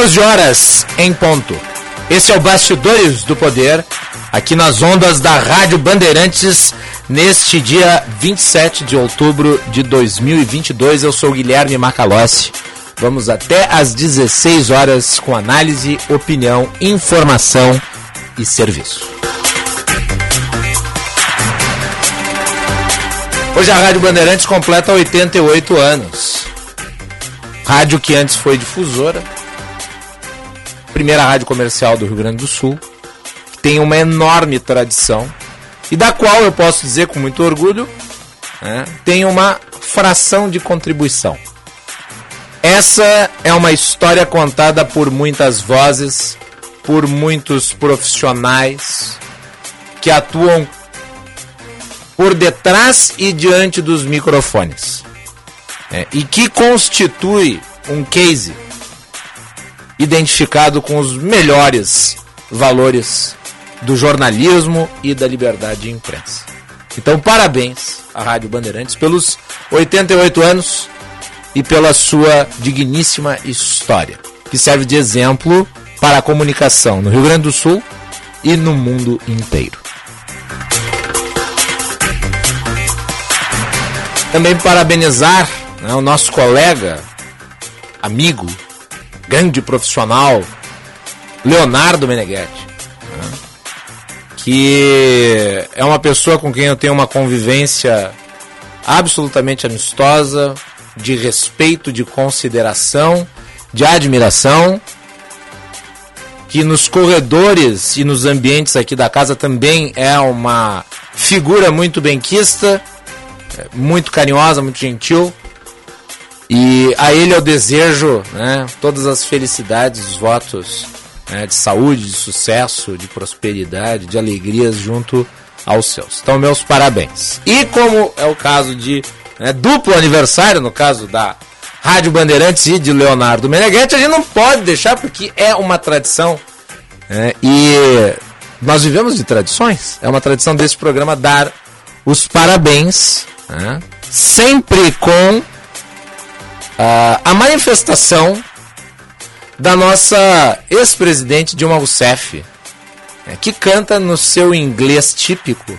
14 horas em ponto. Esse é o Bastidores do Poder, aqui nas ondas da Rádio Bandeirantes, neste dia 27 de outubro de 2022. Eu sou Guilherme Macalossi. Vamos até às 16 horas com análise, opinião, informação e serviço. Hoje a Rádio Bandeirantes completa 88 anos. Rádio que antes foi difusora, primeira rádio comercial do Rio Grande do Sul, que tem uma enorme tradição e da qual eu posso dizer com muito orgulho, né, tem uma fração de contribuição. Essa é uma história contada por muitas vozes, por muitos profissionais que atuam por detrás e diante dos microfones. É, e que constitui um case identificado com os melhores valores do jornalismo e da liberdade de imprensa. Então, parabéns à Rádio Bandeirantes pelos 88 anos e pela sua digníssima história, que serve de exemplo para a comunicação no Rio Grande do Sul e no mundo inteiro. Também parabenizar né, o nosso colega, amigo, grande profissional, Leonardo Meneghetti, né? que é uma pessoa com quem eu tenho uma convivência absolutamente amistosa, de respeito, de consideração, de admiração, que nos corredores e nos ambientes aqui da casa também é uma figura muito benquista, muito carinhosa, muito gentil. E a ele eu desejo né, todas as felicidades, os votos né, de saúde, de sucesso, de prosperidade, de alegrias junto aos seus. Então, meus parabéns. E como é o caso de né, duplo aniversário, no caso da Rádio Bandeirantes e de Leonardo Meneghetti, a gente não pode deixar porque é uma tradição. Né, e nós vivemos de tradições. É uma tradição desse programa dar os parabéns, né, sempre com Uh, a manifestação da nossa ex-presidente Dilma Rousseff, né, que canta no seu inglês típico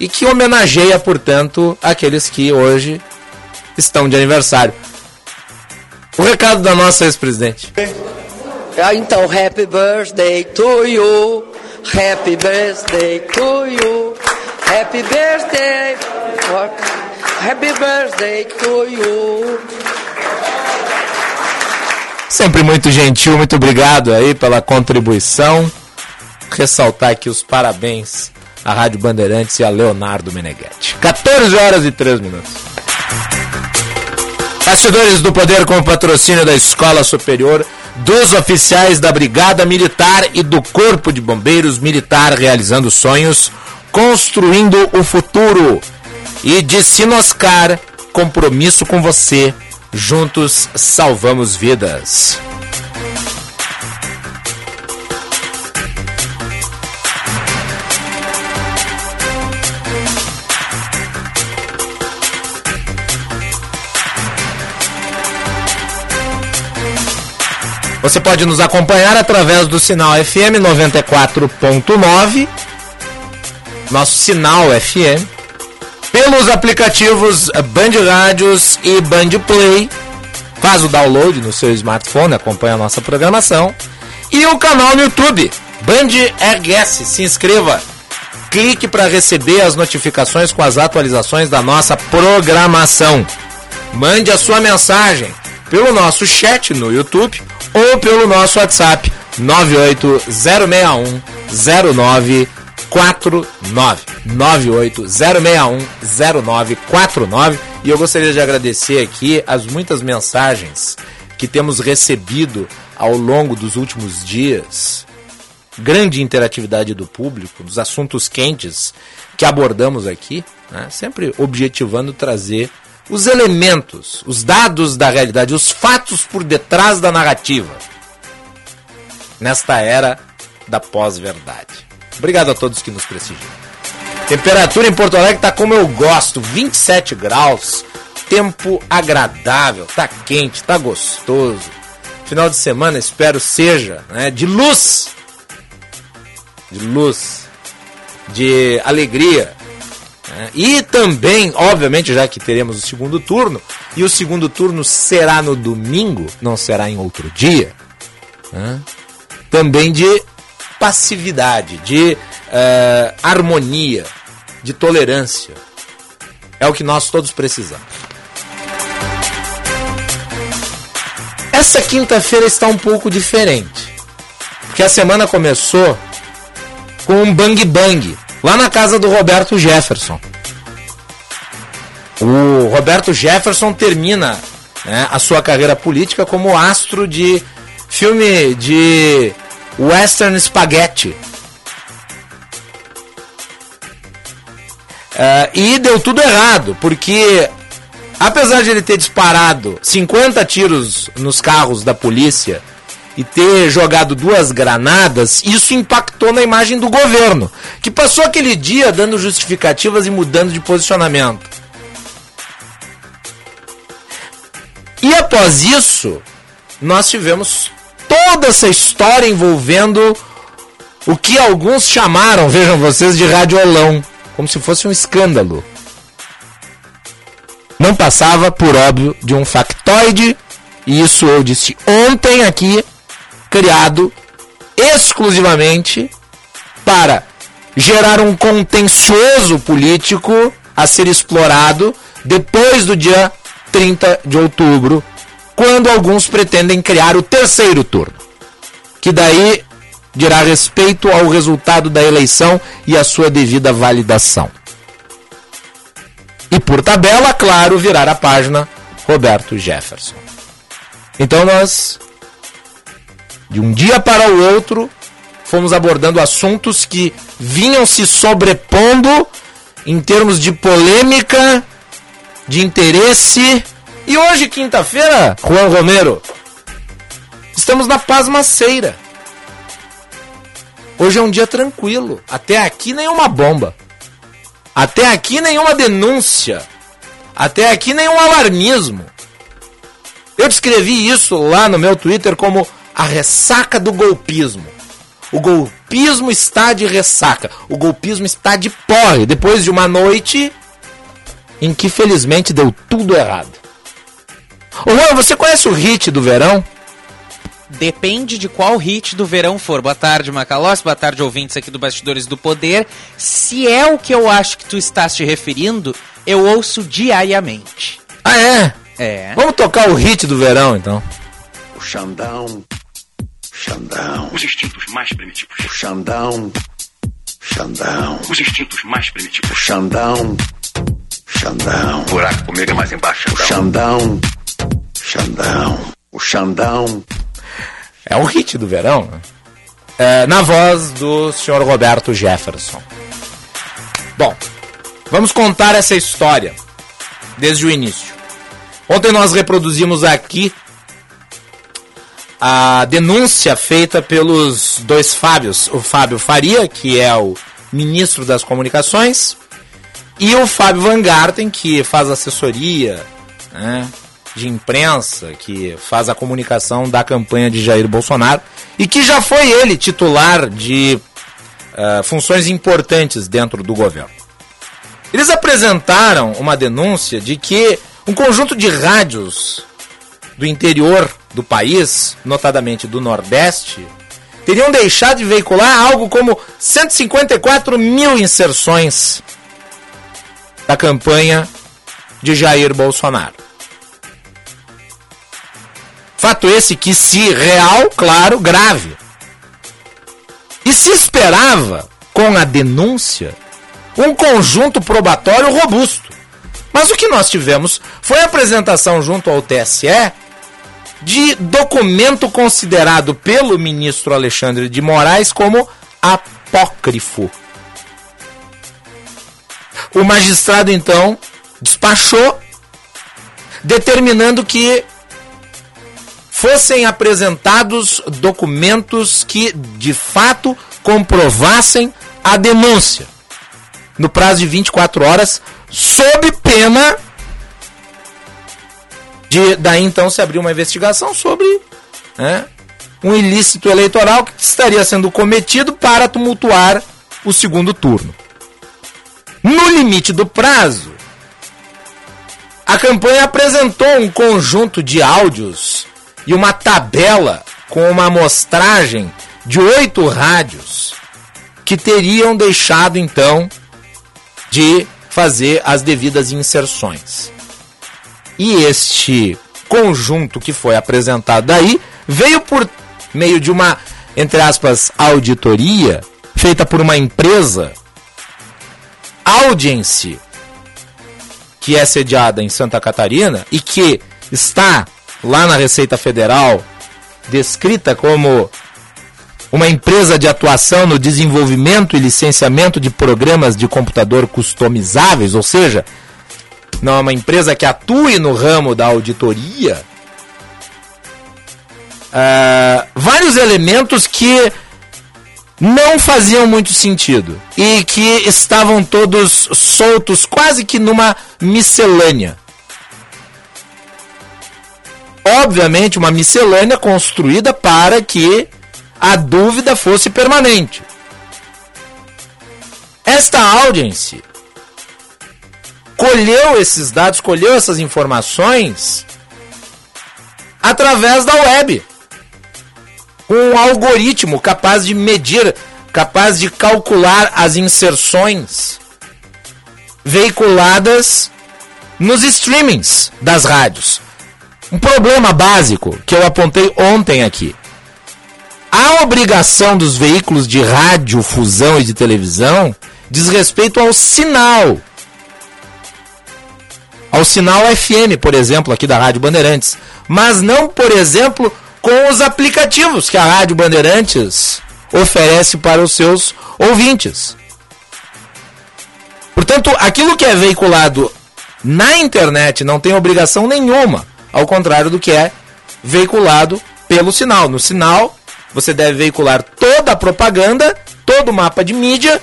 e que homenageia, portanto, aqueles que hoje estão de aniversário. O recado da nossa ex-presidente. Ah, então, happy birthday to you, happy birthday to you, happy birthday, happy birthday to you. Sempre muito gentil, muito obrigado aí pela contribuição. Ressaltar aqui os parabéns à Rádio Bandeirantes e a Leonardo Meneghetti. 14 horas e 3 minutos. Bastidores do Poder com patrocínio da Escola Superior, dos oficiais da Brigada Militar e do Corpo de Bombeiros Militar realizando sonhos, construindo o futuro. E de Sinoscar, compromisso com você Juntos salvamos vidas. Você pode nos acompanhar através do sinal FM 94.9, nosso sinal FM, pelos aplicativos Band Rádios e Band Play. Faz o download no seu smartphone, acompanha a nossa programação. E o canal no YouTube, Band RS. Se inscreva. clique para receber as notificações com as atualizações da nossa programação. Mande a sua mensagem pelo nosso chat no YouTube ou pelo nosso WhatsApp 98061 0949 98061 0949 e eu gostaria de agradecer aqui as muitas mensagens que temos recebido ao longo dos últimos dias grande interatividade do público, dos assuntos quentes que abordamos aqui, né? sempre objetivando trazer os elementos, os dados da realidade, os fatos por detrás da narrativa, nesta era da pós-verdade. Obrigado a todos que nos prestigiam. Temperatura em Porto Alegre está como eu gosto, 27 graus, tempo agradável, tá quente, tá gostoso. Final de semana espero seja né, de luz de luz, de alegria. Né? E também, obviamente, já que teremos o segundo turno, e o segundo turno será no domingo, não será em outro dia, né? também de passividade, de uh, harmonia, de tolerância. É o que nós todos precisamos. Essa quinta-feira está um pouco diferente. Porque a semana começou com um bang bang lá na casa do Roberto Jefferson. O Roberto Jefferson termina né, a sua carreira política como astro de filme de western spaghetti. Uh, e deu tudo errado, porque apesar de ele ter disparado 50 tiros nos carros da polícia e ter jogado duas granadas, isso impactou na imagem do governo, que passou aquele dia dando justificativas e mudando de posicionamento. E após isso, nós tivemos toda essa história envolvendo o que alguns chamaram, vejam vocês, de radiolão, como se fosse um escândalo. Não passava, por óbvio, de um factoide, e isso eu disse ontem aqui criado exclusivamente para gerar um contencioso político a ser explorado depois do dia 30 de outubro, quando alguns pretendem criar o terceiro turno, que daí dirá respeito ao resultado da eleição e a sua devida validação. E por tabela, claro, virar a página Roberto Jefferson. Então nós de um dia para o outro, fomos abordando assuntos que vinham se sobrepondo em termos de polêmica, de interesse. E hoje, quinta-feira, Juan Romero, estamos na pasmaceira. Hoje é um dia tranquilo. Até aqui nenhuma bomba. Até aqui nenhuma denúncia. Até aqui nenhum alarmismo. Eu descrevi isso lá no meu Twitter como a ressaca do golpismo. O golpismo está de ressaca. O golpismo está de porre depois de uma noite em que felizmente deu tudo errado. Ô Juan, você conhece o hit do verão? Depende de qual hit do verão for. Boa tarde, Macalós. Boa tarde, ouvintes aqui do Bastidores do Poder. Se é o que eu acho que tu estás te referindo, eu ouço diariamente. Ah, é? É. Vamos tocar o hit do verão, então. O Xandão Xandão. Os instintos mais primitivos. O Xandão. Xandão. Os instintos mais primitivos. O Xandão. Xandão. O buraco comigo é mais embaixo. O Xandão. Xandão. O Xandão. É um hit do verão, né? É, na voz do senhor Roberto Jefferson. Bom, vamos contar essa história desde o início. Ontem nós reproduzimos aqui a denúncia feita pelos dois Fábios, o Fábio Faria, que é o ministro das Comunicações, e o Fábio Van Garten, que faz assessoria né, de imprensa, que faz a comunicação da campanha de Jair Bolsonaro, e que já foi ele titular de uh, funções importantes dentro do governo. Eles apresentaram uma denúncia de que um conjunto de rádios do interior do país, notadamente do Nordeste, teriam deixado de veicular algo como 154 mil inserções da campanha de Jair Bolsonaro. Fato esse que, se real, claro, grave. E se esperava, com a denúncia, um conjunto probatório robusto. Mas o que nós tivemos foi a apresentação junto ao TSE de documento considerado pelo ministro Alexandre de Moraes como apócrifo. O magistrado então despachou, determinando que fossem apresentados documentos que de fato comprovassem a denúncia no prazo de 24 horas, sob pena de daí então se abrir uma investigação sobre né, um ilícito eleitoral que estaria sendo cometido para tumultuar o segundo turno. No limite do prazo, a campanha apresentou um conjunto de áudios e uma tabela com uma amostragem de oito rádios que teriam deixado então de fazer as devidas inserções. E este conjunto que foi apresentado aí veio por meio de uma, entre aspas, auditoria feita por uma empresa, Audience, que é sediada em Santa Catarina e que está lá na Receita Federal descrita como uma empresa de atuação no desenvolvimento e licenciamento de programas de computador customizáveis, ou seja, não é uma empresa que atue no ramo da auditoria, uh, vários elementos que não faziam muito sentido e que estavam todos soltos, quase que numa miscelânea. Obviamente, uma miscelânea construída para que a dúvida fosse permanente. Esta audiência colheu esses dados, colheu essas informações através da web. Um algoritmo capaz de medir, capaz de calcular as inserções veiculadas nos streamings das rádios. Um problema básico que eu apontei ontem aqui. A obrigação dos veículos de rádio, fusão e de televisão diz respeito ao sinal ao sinal FM, por exemplo, aqui da Rádio Bandeirantes, mas não, por exemplo, com os aplicativos que a Rádio Bandeirantes oferece para os seus ouvintes. Portanto, aquilo que é veiculado na internet não tem obrigação nenhuma, ao contrário do que é veiculado pelo sinal. No sinal, você deve veicular toda a propaganda, todo o mapa de mídia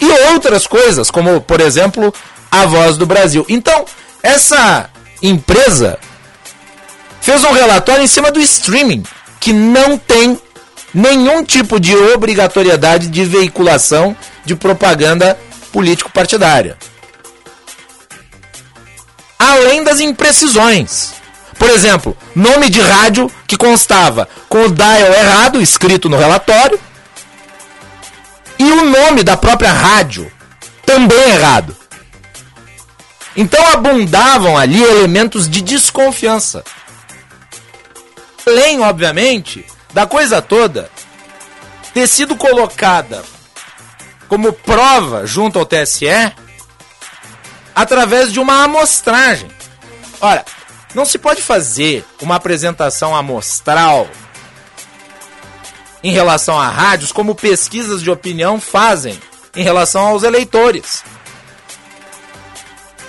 e outras coisas, como, por exemplo, a Voz do Brasil. Então, essa empresa fez um relatório em cima do streaming, que não tem nenhum tipo de obrigatoriedade de veiculação de propaganda político-partidária. Além das imprecisões. Por exemplo, nome de rádio que constava com o dial errado, escrito no relatório, e o nome da própria rádio também errado. Então abundavam ali elementos de desconfiança. Além, obviamente, da coisa toda ter sido colocada como prova junto ao TSE através de uma amostragem. Ora, não se pode fazer uma apresentação amostral em relação a rádios como pesquisas de opinião fazem em relação aos eleitores.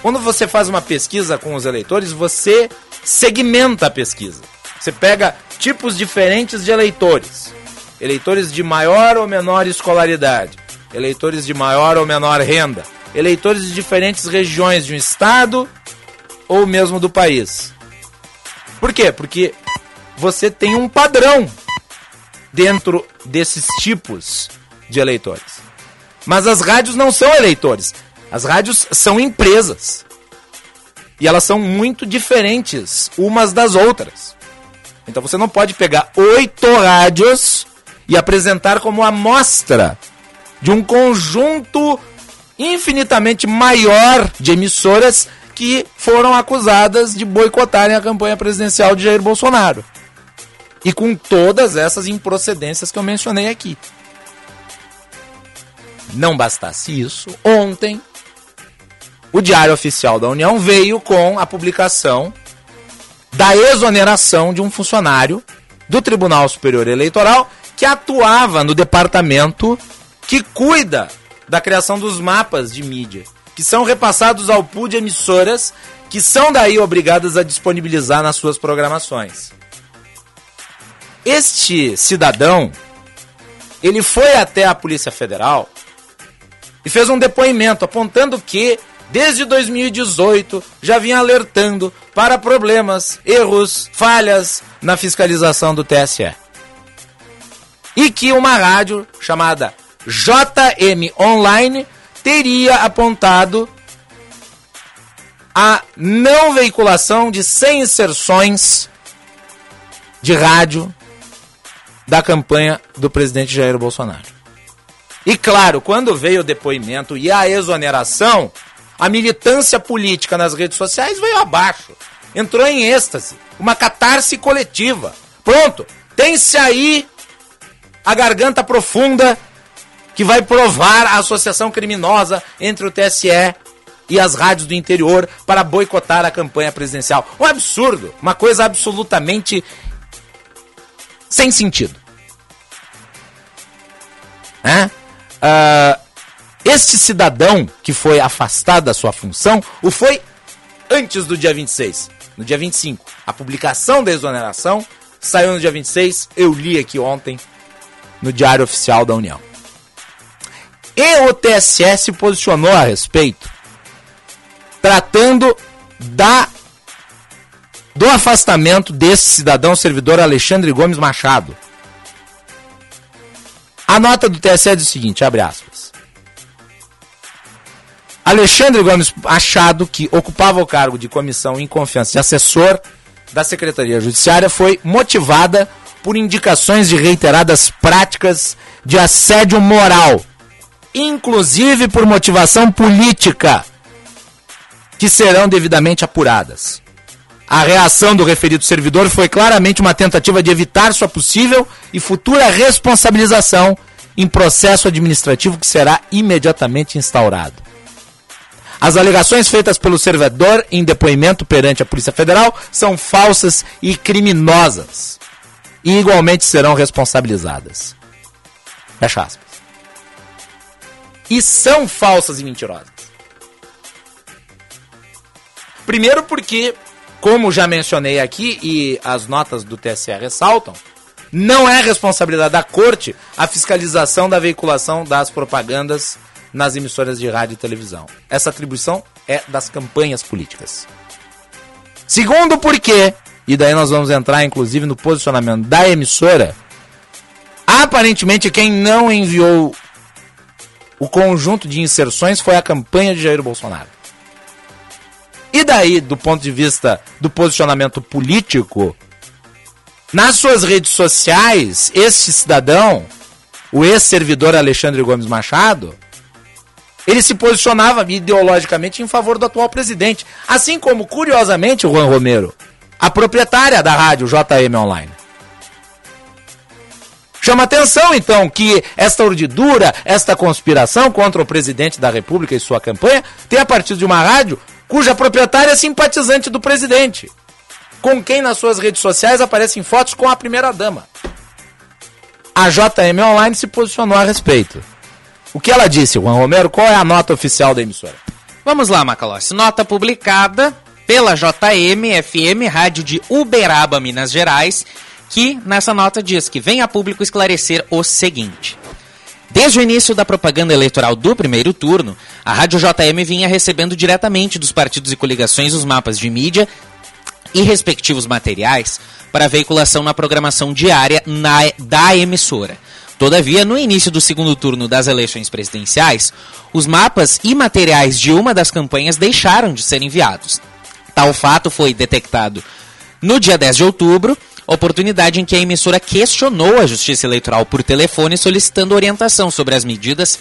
Quando você faz uma pesquisa com os eleitores, você segmenta a pesquisa. Você pega tipos diferentes de eleitores. Eleitores de maior ou menor escolaridade, eleitores de maior ou menor renda, eleitores de diferentes regiões de um estado ou mesmo do país. Por quê? Porque você tem um padrão dentro desses tipos de eleitores. Mas as rádios não são eleitores. As rádios são empresas. E elas são muito diferentes umas das outras. Então você não pode pegar oito rádios e apresentar como amostra de um conjunto infinitamente maior de emissoras que foram acusadas de boicotarem a campanha presidencial de Jair Bolsonaro. E com todas essas improcedências que eu mencionei aqui. Não bastasse isso, ontem o Diário Oficial da União veio com a publicação da exoneração de um funcionário do Tribunal Superior Eleitoral que atuava no departamento que cuida da criação dos mapas de mídia, que são repassados ao pool de emissoras que são daí obrigadas a disponibilizar nas suas programações. Este cidadão, ele foi até a Polícia Federal e fez um depoimento apontando que desde 2018 já vinha alertando para problemas, erros, falhas na fiscalização do TSE. E que uma rádio chamada JM Online teria apontado a não veiculação de 100 inserções de rádio da campanha do presidente Jair Bolsonaro. E claro, quando veio o depoimento e a exoneração, a militância política nas redes sociais veio abaixo. Entrou em êxtase. Uma catarse coletiva. Pronto. Tem-se aí a garganta profunda que vai provar a associação criminosa entre o TSE e as rádios do interior para boicotar a campanha presidencial. Um absurdo. Uma coisa absolutamente sem sentido. É? Uh, este cidadão que foi afastado da sua função o foi antes do dia 26, no dia 25. A publicação da exoneração saiu no dia 26, eu li aqui ontem no Diário Oficial da União. E o TSE se posicionou a respeito, tratando da do afastamento desse cidadão servidor Alexandre Gomes Machado. A nota do TSE diz o seguinte, abre aspas. Alexandre Gomes Machado, que ocupava o cargo de comissão em confiança de assessor da Secretaria Judiciária, foi motivada por indicações de reiteradas práticas de assédio moral, inclusive por motivação política, que serão devidamente apuradas. A reação do referido servidor foi claramente uma tentativa de evitar sua possível e futura responsabilização em processo administrativo que será imediatamente instaurado. As alegações feitas pelo servidor em depoimento perante a Polícia Federal são falsas e criminosas. E igualmente serão responsabilizadas. Fecha aspas. E são falsas e mentirosas. Primeiro porque, como já mencionei aqui e as notas do TSE ressaltam, não é responsabilidade da corte a fiscalização da veiculação das propagandas nas emissoras de rádio e televisão. Essa atribuição é das campanhas políticas. Segundo porque, e daí nós vamos entrar inclusive no posicionamento da emissora, aparentemente quem não enviou o conjunto de inserções foi a campanha de Jair Bolsonaro. E daí, do ponto de vista do posicionamento político, nas suas redes sociais, este cidadão, o ex-servidor Alexandre Gomes Machado, ele se posicionava ideologicamente em favor do atual presidente. Assim como, curiosamente, o Juan Romero, a proprietária da rádio JM Online. Chama atenção, então, que esta urdidura, esta conspiração contra o presidente da República e sua campanha tem a partir de uma rádio cuja proprietária é simpatizante do presidente, com quem nas suas redes sociais aparecem fotos com a primeira-dama. A JM Online se posicionou a respeito. O que ela disse, Juan Romero? Qual é a nota oficial da emissora? Vamos lá, Macalossi. Nota publicada pela JM FM, rádio de Uberaba, Minas Gerais, que nessa nota diz que vem a público esclarecer o seguinte. Desde o início da propaganda eleitoral do primeiro turno, a Rádio JM vinha recebendo diretamente dos partidos e coligações os mapas de mídia e respectivos materiais para veiculação na programação diária na, da emissora. Todavia, no início do segundo turno das eleições presidenciais, os mapas e materiais de uma das campanhas deixaram de ser enviados. Tal fato foi detectado no dia 10 de outubro, oportunidade em que a emissora questionou a Justiça Eleitoral por telefone solicitando orientação sobre as medidas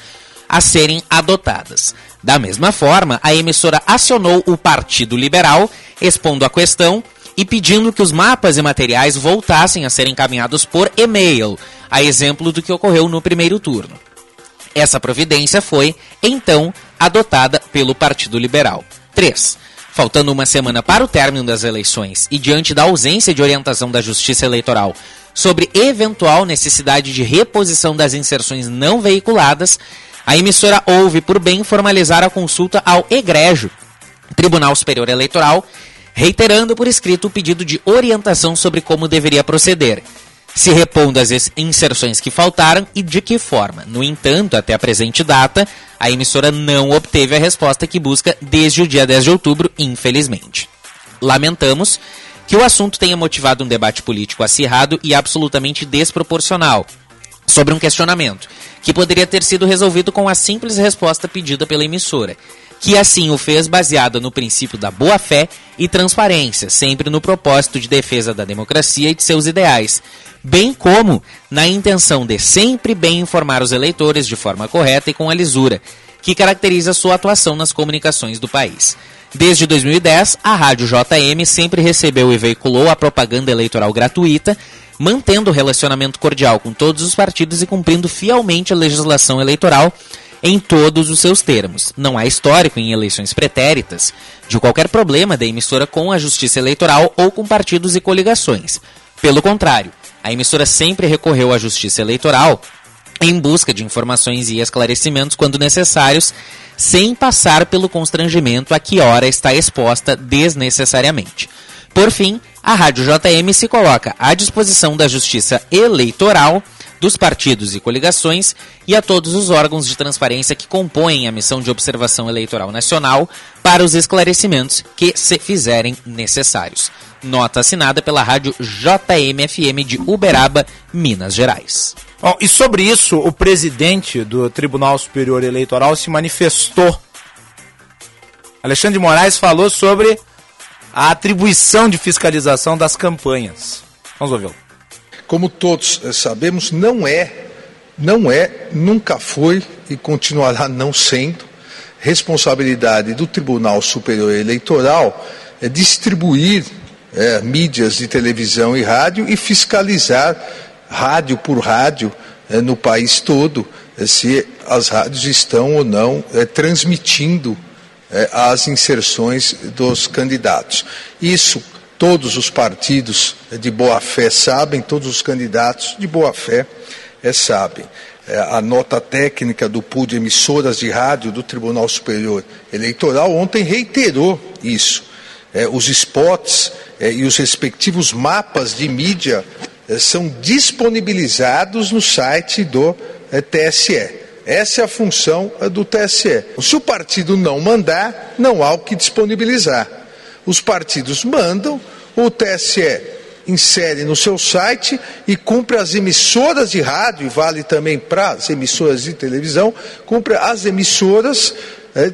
a serem adotadas. Da mesma forma, a emissora acionou o Partido Liberal, expondo a questão e pedindo que os mapas e materiais voltassem a ser encaminhados por e-mail, a exemplo do que ocorreu no primeiro turno. Essa providência foi, então, adotada pelo Partido Liberal. 3. Faltando uma semana para o término das eleições e diante da ausência de orientação da Justiça Eleitoral sobre eventual necessidade de reposição das inserções não veiculadas, a emissora houve por bem formalizar a consulta ao Egrégio, Tribunal Superior Eleitoral, reiterando por escrito o pedido de orientação sobre como deveria proceder, se repondo as inserções que faltaram e de que forma. No entanto, até a presente data, a emissora não obteve a resposta que busca desde o dia 10 de outubro, infelizmente. Lamentamos que o assunto tenha motivado um debate político acirrado e absolutamente desproporcional sobre um questionamento que poderia ter sido resolvido com a simples resposta pedida pela emissora que assim o fez baseado no princípio da boa-fé e transparência, sempre no propósito de defesa da democracia e de seus ideais, bem como na intenção de sempre bem informar os eleitores de forma correta e com a lisura, que caracteriza sua atuação nas comunicações do país. Desde 2010, a Rádio JM sempre recebeu e veiculou a propaganda eleitoral gratuita, mantendo relacionamento cordial com todos os partidos e cumprindo fielmente a legislação eleitoral em todos os seus termos. Não há histórico em eleições pretéritas de qualquer problema da emissora com a justiça eleitoral ou com partidos e coligações. Pelo contrário, a emissora sempre recorreu à justiça eleitoral em busca de informações e esclarecimentos quando necessários, sem passar pelo constrangimento a que hora está exposta desnecessariamente. Por fim, a Rádio JM se coloca à disposição da Justiça Eleitoral dos partidos e coligações e a todos os órgãos de transparência que compõem a missão de observação eleitoral nacional para os esclarecimentos que se fizerem necessários. Nota assinada pela rádio JMFM de Uberaba, Minas Gerais. Bom, e sobre isso, o presidente do Tribunal Superior Eleitoral se manifestou. Alexandre de Moraes falou sobre a atribuição de fiscalização das campanhas. Vamos ouvi-lo como todos eh, sabemos, não é, não é, nunca foi e continuará não sendo responsabilidade do Tribunal Superior Eleitoral é distribuir é, mídias de televisão e rádio e fiscalizar rádio por rádio é, no país todo é, se as rádios estão ou não transmitindo as inserções dos candidatos. Isso Todos os partidos de boa fé sabem, todos os candidatos de boa fé é, sabem. É, a nota técnica do de emissoras de rádio do Tribunal Superior Eleitoral ontem reiterou isso. É, os spots e os respectivos mapas de mídia são disponibilizados no site do TSE. Essa é a função do TSE. Se o partido não mandar, não há o que disponibilizar. Os partidos mandam, o TSE insere no seu site e cumpre as emissoras de rádio, e vale também para as emissoras de televisão, cumpre as emissoras, é,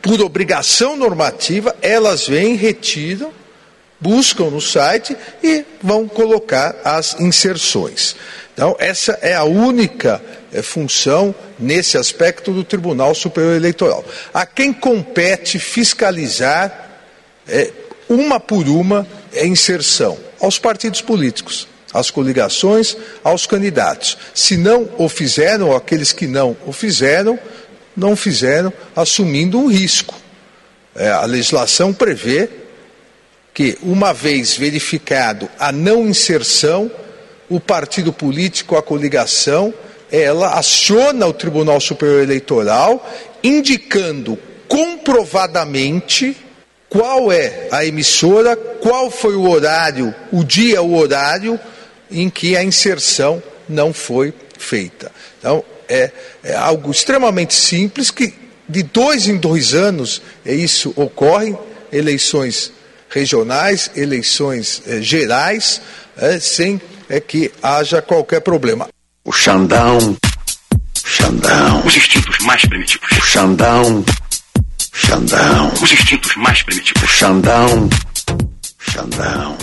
por obrigação normativa, elas vêm, retiram, buscam no site e vão colocar as inserções. Então, essa é a única é, função nesse aspecto do Tribunal Superior Eleitoral. A quem compete fiscalizar é, uma por uma, é inserção aos partidos políticos, às coligações, aos candidatos. Se não o fizeram, ou aqueles que não o fizeram, não fizeram, assumindo um risco. É, a legislação prevê que, uma vez verificado a não inserção, o partido político, a coligação, ela aciona o Tribunal Superior Eleitoral, indicando comprovadamente qual é a emissora, qual foi o horário, o dia, o horário em que a inserção não foi feita. Então, é, é algo extremamente simples que de dois em dois anos é isso ocorre, eleições regionais, eleições é, gerais, é, sem é, que haja qualquer problema. O Xandão, Xandão, os instintos mais primitivos. O Xandão Xandão. Os instintos mais primitivos. Xandão. Xandão.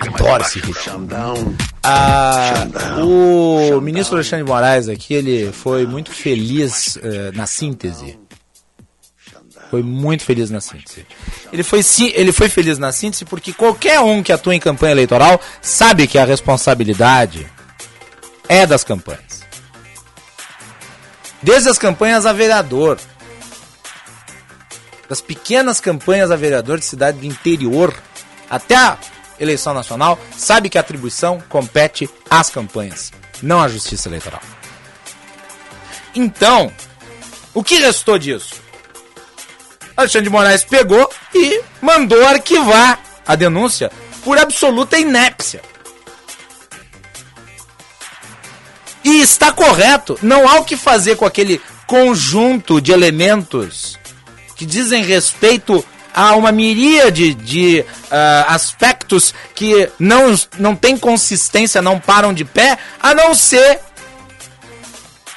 É Adoro esse ritmo. Xandão. Ah, Xandão. o Xandão. ministro Alexandre de Moraes aqui, ele foi muito feliz eh, na síntese. Foi muito feliz na síntese. Ele foi, sim, ele foi feliz na síntese porque qualquer um que atua em campanha eleitoral sabe que a responsabilidade é das campanhas. Desde as campanhas a vereador, das pequenas campanhas a vereador de cidade do interior até a eleição nacional, sabe que a atribuição compete às campanhas, não à justiça eleitoral. Então, o que restou disso? Alexandre de Moraes pegou e mandou arquivar a denúncia por absoluta inépcia. E está correto, não há o que fazer com aquele conjunto de elementos que dizem respeito a uma miríade de ah, aspectos que não, não tem consistência, não param de pé, a não ser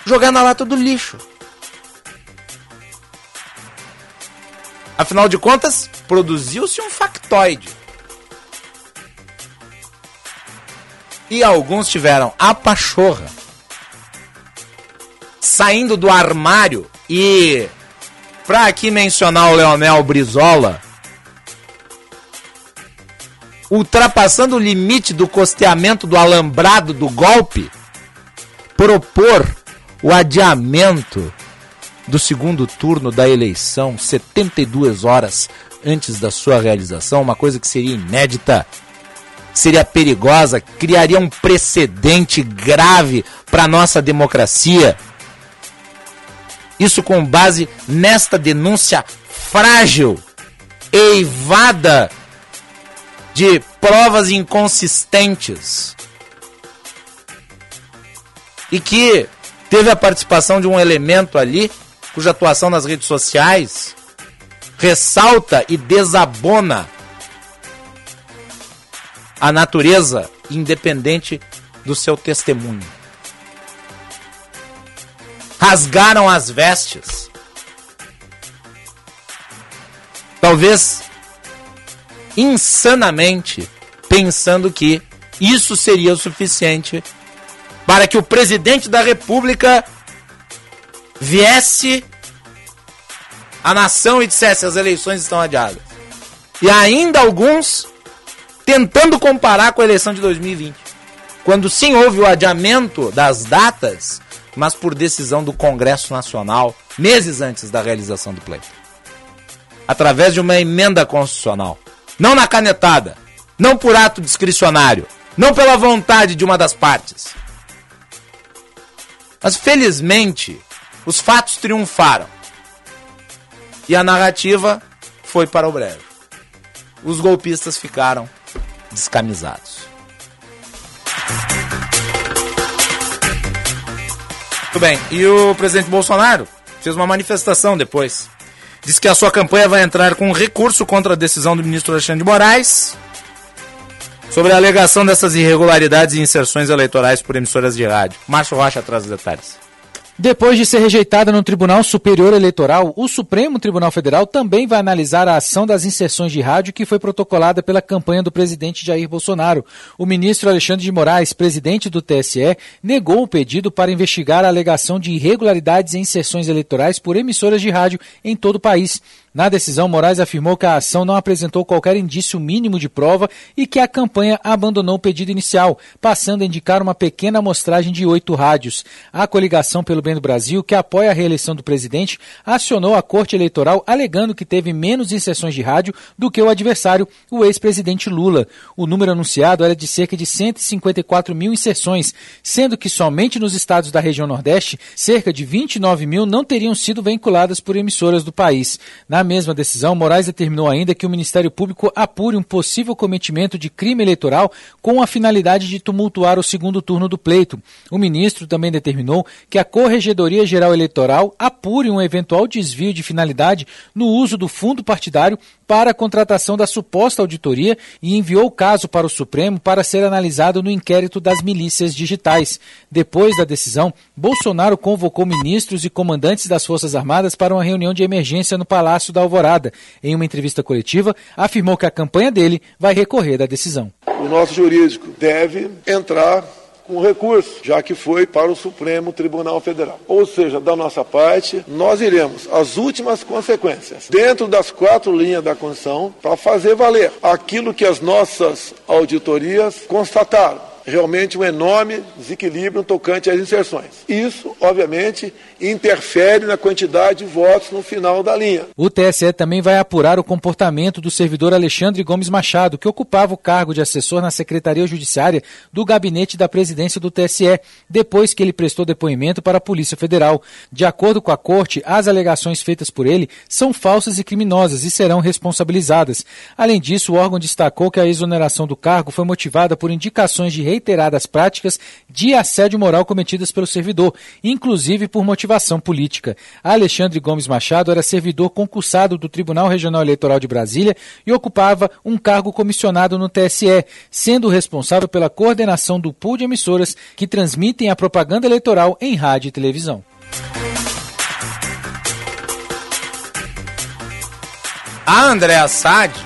jogar na lata do lixo. Afinal de contas, produziu-se um factoide. E alguns tiveram a pachorra saindo do armário e Pra aqui mencionar o Leonel Brizola, ultrapassando o limite do costeamento do alambrado do golpe, propor o adiamento do segundo turno da eleição 72 horas antes da sua realização, uma coisa que seria inédita, seria perigosa, criaria um precedente grave para nossa democracia. Isso com base nesta denúncia frágil, eivada de provas inconsistentes. E que teve a participação de um elemento ali, cuja atuação nas redes sociais ressalta e desabona a natureza independente do seu testemunho rasgaram as vestes. Talvez insanamente pensando que isso seria o suficiente para que o presidente da República viesse à nação e dissesse as eleições estão adiadas. E ainda alguns tentando comparar com a eleição de 2020, quando sim houve o adiamento das datas mas por decisão do Congresso Nacional, meses antes da realização do pleito. Através de uma emenda constitucional. Não na canetada, não por ato discricionário, não pela vontade de uma das partes. Mas felizmente, os fatos triunfaram. E a narrativa foi para o breve. Os golpistas ficaram descamisados. Muito bem. E o presidente Bolsonaro fez uma manifestação depois. Diz que a sua campanha vai entrar com recurso contra a decisão do ministro Alexandre de Moraes sobre a alegação dessas irregularidades e inserções eleitorais por emissoras de rádio. Márcio Rocha traz os detalhes. Depois de ser rejeitada no Tribunal Superior Eleitoral, o Supremo Tribunal Federal também vai analisar a ação das inserções de rádio que foi protocolada pela campanha do presidente Jair Bolsonaro. O ministro Alexandre de Moraes, presidente do TSE, negou o pedido para investigar a alegação de irregularidades em inserções eleitorais por emissoras de rádio em todo o país. Na decisão, Moraes afirmou que a ação não apresentou qualquer indício mínimo de prova e que a campanha abandonou o pedido inicial, passando a indicar uma pequena amostragem de oito rádios. A coligação pelo bem do Brasil, que apoia a reeleição do presidente, acionou a Corte Eleitoral alegando que teve menos inserções de rádio do que o adversário, o ex-presidente Lula. O número anunciado era de cerca de 154 mil inserções, sendo que somente nos estados da região Nordeste, cerca de 29 mil não teriam sido vinculadas por emissoras do país. Na mesma decisão, Moraes determinou ainda que o Ministério Público apure um possível cometimento de crime eleitoral com a finalidade de tumultuar o segundo turno do pleito. O ministro também determinou que a Corregedoria Geral Eleitoral apure um eventual desvio de finalidade no uso do fundo partidário para a contratação da suposta auditoria e enviou o caso para o Supremo para ser analisado no inquérito das milícias digitais. Depois da decisão, Bolsonaro convocou ministros e comandantes das Forças Armadas para uma reunião de emergência no Palácio da Alvorada. Em uma entrevista coletiva, afirmou que a campanha dele vai recorrer da decisão. O nosso jurídico deve entrar com recurso, já que foi para o Supremo Tribunal Federal. Ou seja, da nossa parte, nós iremos às últimas consequências, dentro das quatro linhas da Constituição, para fazer valer aquilo que as nossas auditorias constataram realmente um enorme desequilíbrio tocante às inserções. Isso, obviamente, interfere na quantidade de votos no final da linha. O TSE também vai apurar o comportamento do servidor Alexandre Gomes Machado, que ocupava o cargo de assessor na Secretaria Judiciária do gabinete da presidência do TSE, depois que ele prestou depoimento para a Polícia Federal. De acordo com a corte, as alegações feitas por ele são falsas e criminosas e serão responsabilizadas. Além disso, o órgão destacou que a exoneração do cargo foi motivada por indicações de reiteradas práticas de assédio moral cometidas pelo servidor, inclusive por motivação política. Alexandre Gomes Machado era servidor concursado do Tribunal Regional Eleitoral de Brasília e ocupava um cargo comissionado no TSE, sendo responsável pela coordenação do pool de emissoras que transmitem a propaganda eleitoral em rádio e televisão. A Andréa Sade,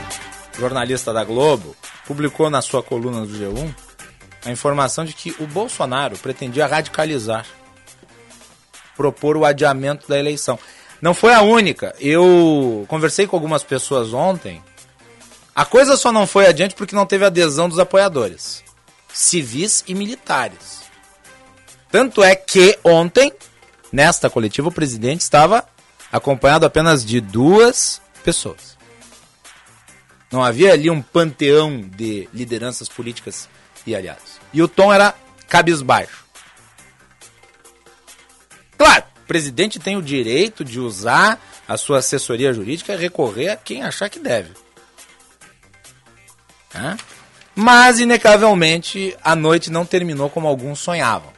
jornalista da Globo, publicou na sua coluna do G1 a informação de que o Bolsonaro pretendia radicalizar, propor o adiamento da eleição. Não foi a única. Eu conversei com algumas pessoas ontem. A coisa só não foi adiante porque não teve adesão dos apoiadores, civis e militares. Tanto é que ontem, nesta coletiva, o presidente estava acompanhado apenas de duas pessoas. Não havia ali um panteão de lideranças políticas e aliados. E o tom era cabisbaixo. Claro, o presidente tem o direito de usar a sua assessoria jurídica e recorrer a quem achar que deve. Mas, inecavelmente, a noite não terminou como alguns sonhavam.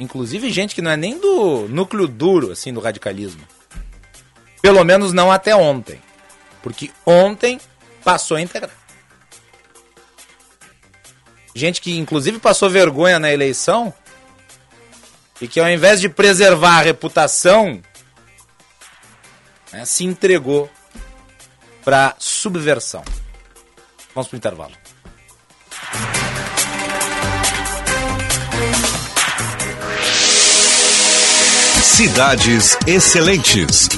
Inclusive gente que não é nem do núcleo duro, assim, do radicalismo. Pelo menos não até ontem. Porque ontem passou a integrar. Gente que inclusive passou vergonha na eleição e que ao invés de preservar a reputação, né, se entregou para subversão. Vamos para o intervalo. Cidades Excelentes.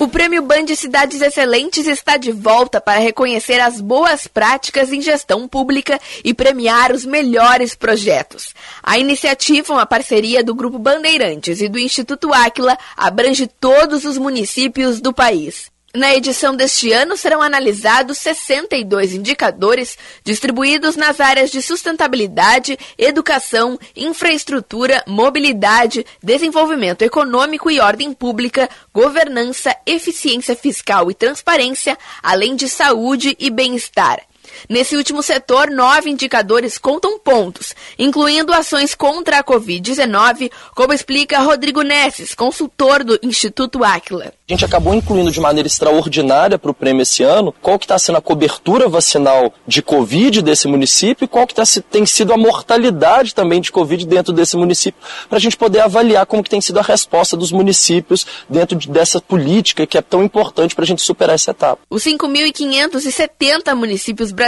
O Prêmio Band Cidades Excelentes está de volta para reconhecer as boas práticas em gestão pública e premiar os melhores projetos. A iniciativa, uma parceria do Grupo Bandeirantes e do Instituto Áquila, abrange todos os municípios do país. Na edição deste ano serão analisados 62 indicadores distribuídos nas áreas de sustentabilidade, educação, infraestrutura, mobilidade, desenvolvimento econômico e ordem pública, governança, eficiência fiscal e transparência, além de saúde e bem-estar. Nesse último setor, nove indicadores contam pontos, incluindo ações contra a Covid-19, como explica Rodrigo Nesses, consultor do Instituto Aquila. A gente acabou incluindo de maneira extraordinária para o prêmio esse ano qual que está sendo a cobertura vacinal de Covid desse município e qual que tá, tem sido a mortalidade também de Covid dentro desse município, para a gente poder avaliar como que tem sido a resposta dos municípios dentro de, dessa política que é tão importante para a gente superar essa etapa. Os 5.570 municípios brasileiros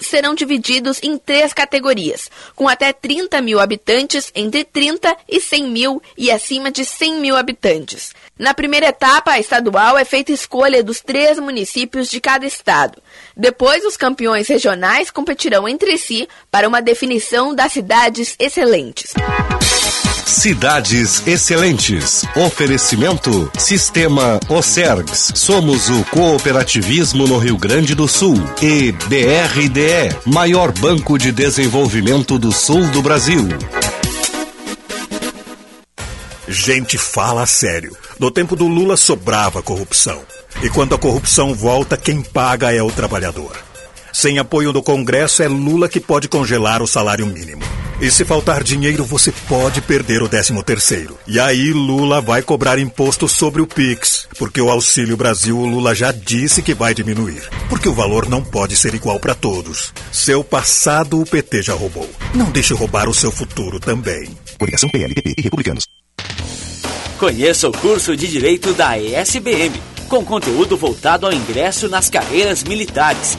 serão divididos em três categorias, com até 30 mil habitantes, entre 30 e 100 mil e acima de 100 mil habitantes. Na primeira etapa estadual é feita escolha dos três municípios de cada estado. Depois, os campeões regionais competirão entre si para uma definição das cidades excelentes. Cidades Excelentes. Oferecimento Sistema Ocergs. Somos o cooperativismo no Rio Grande do Sul. E BRDE, maior banco de desenvolvimento do sul do Brasil. Gente fala sério. No tempo do Lula sobrava corrupção. E quando a corrupção volta, quem paga é o trabalhador. Sem apoio do Congresso, é Lula que pode congelar o salário mínimo. E se faltar dinheiro, você pode perder o 13 terceiro. E aí Lula vai cobrar imposto sobre o Pix, porque o Auxílio Brasil o Lula já disse que vai diminuir, porque o valor não pode ser igual para todos. Seu passado o PT já roubou. Não deixe roubar o seu futuro também. Coligação PLPP e Republicanos. Conheça o curso de Direito da ESBM, com conteúdo voltado ao ingresso nas carreiras militares.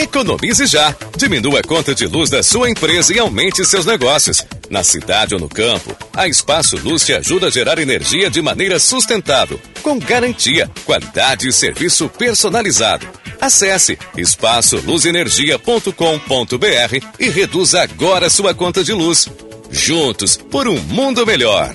Economize já. Diminua a conta de luz da sua empresa e aumente seus negócios. Na cidade ou no campo, a Espaço Luz te ajuda a gerar energia de maneira sustentável, com garantia, qualidade e serviço personalizado. Acesse espaçoluzenergia.com.br e reduza agora sua conta de luz. Juntos por um mundo melhor.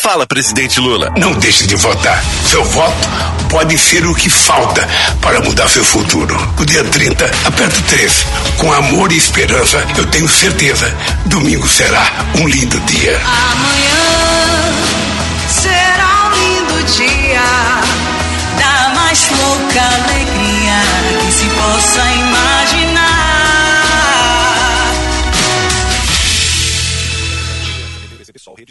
Fala, presidente Lula. Não deixe de votar. Seu voto pode ser o que falta para mudar seu futuro. O dia 30, aperto 3. Com amor e esperança, eu tenho certeza. Domingo será um lindo dia. Amanhã será um lindo dia. Da mais louca alegria que se possa imaginar.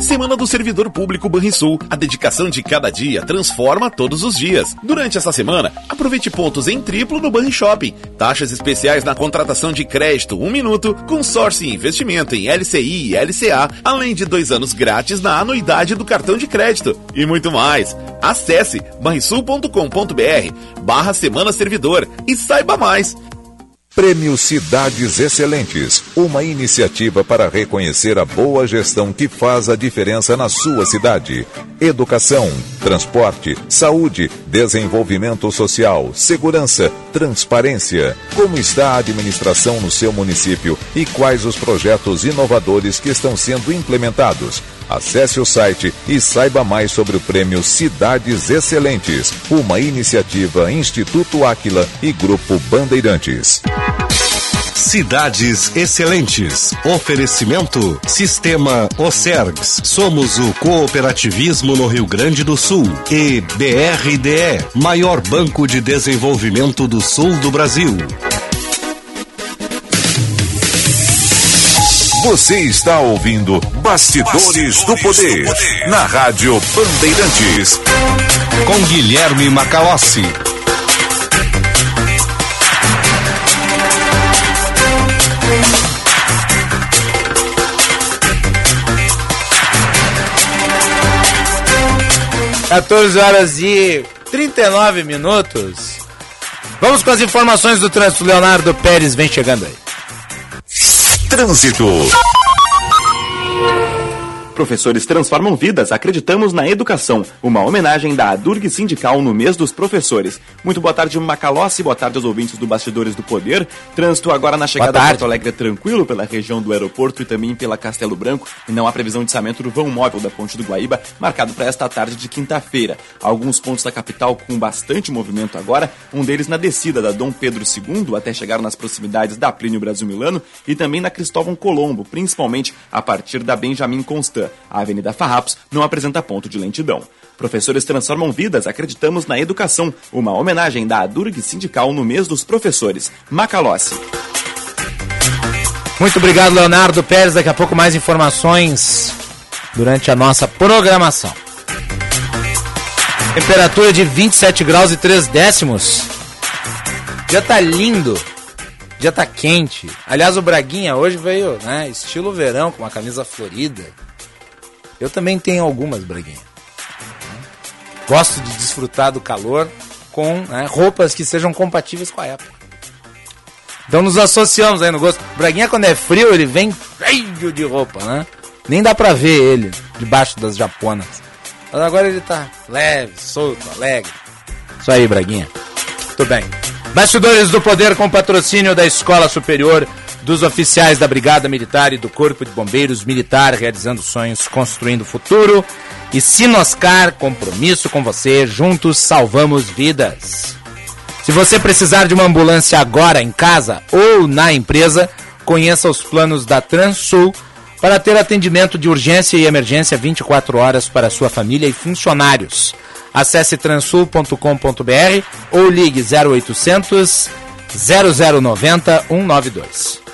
Semana do Servidor Público Banrisul. A dedicação de cada dia transforma todos os dias. Durante essa semana, aproveite pontos em triplo no Banri Shopping. Taxas especiais na contratação de crédito, um minuto, consórcio e investimento em LCI e LCA, além de dois anos grátis na anuidade do cartão de crédito. E muito mais. Acesse banrisul.com.br barra Semana Servidor e saiba mais. Prêmio Cidades Excelentes, uma iniciativa para reconhecer a boa gestão que faz a diferença na sua cidade. Educação, transporte, saúde, desenvolvimento social, segurança, transparência. Como está a administração no seu município e quais os projetos inovadores que estão sendo implementados? Acesse o site e saiba mais sobre o prêmio Cidades Excelentes, uma iniciativa Instituto Áquila e Grupo Bandeirantes. Cidades Excelentes. Oferecimento Sistema Ocergs. Somos o cooperativismo no Rio Grande do Sul. E BRDE, maior banco de desenvolvimento do sul do Brasil. Você está ouvindo Bastidores, Bastidores do, poder, do Poder na Rádio Bandeirantes. Com Guilherme Macalossi. Quatorze horas e 39 minutos. Vamos com as informações do trânsito. Leonardo Pérez vem chegando aí. Trânsito. Professores transformam vidas, acreditamos na educação. Uma homenagem da Adurg Sindical no mês dos professores. Muito boa tarde, Macalossi. Boa tarde aos ouvintes do Bastidores do Poder. Trânsito agora na chegada a tarde. Porto Alegre tranquilo pela região do aeroporto e também pela Castelo Branco. E não há previsão de içamento do vão móvel da Ponte do Guaíba, marcado para esta tarde de quinta-feira. Alguns pontos da capital com bastante movimento agora, um deles na descida da Dom Pedro II até chegar nas proximidades da Plínio Brasil Milano e também na Cristóvão Colombo, principalmente a partir da Benjamin Constant. A Avenida Farrapos não apresenta ponto de lentidão. Professores transformam vidas, acreditamos na educação. Uma homenagem da Adurg Sindical no mês dos professores. Macalossi. Muito obrigado, Leonardo Pérez. Daqui a pouco mais informações durante a nossa programação. Temperatura de 27 graus e 3 décimos. Já tá lindo. Já tá quente. Aliás, o Braguinha hoje veio, né, estilo verão, com uma camisa florida. Eu também tenho algumas, Braguinha. Gosto de desfrutar do calor com né, roupas que sejam compatíveis com a época. Então nos associamos aí no gosto. Braguinha, quando é frio, ele vem cheio de roupa, né? Nem dá pra ver ele debaixo das japonas. Mas agora ele tá leve, solto, alegre. Isso aí, Braguinha. Tudo bem. Bastidores do Poder com patrocínio da Escola Superior dos oficiais da Brigada Militar e do Corpo de Bombeiros Militar, realizando sonhos, construindo futuro. E Sinoscar, compromisso com você, juntos salvamos vidas. Se você precisar de uma ambulância agora em casa ou na empresa, conheça os planos da Transul para ter atendimento de urgência e emergência 24 horas para sua família e funcionários. Acesse transul.com.br ou ligue 0800 0090 192.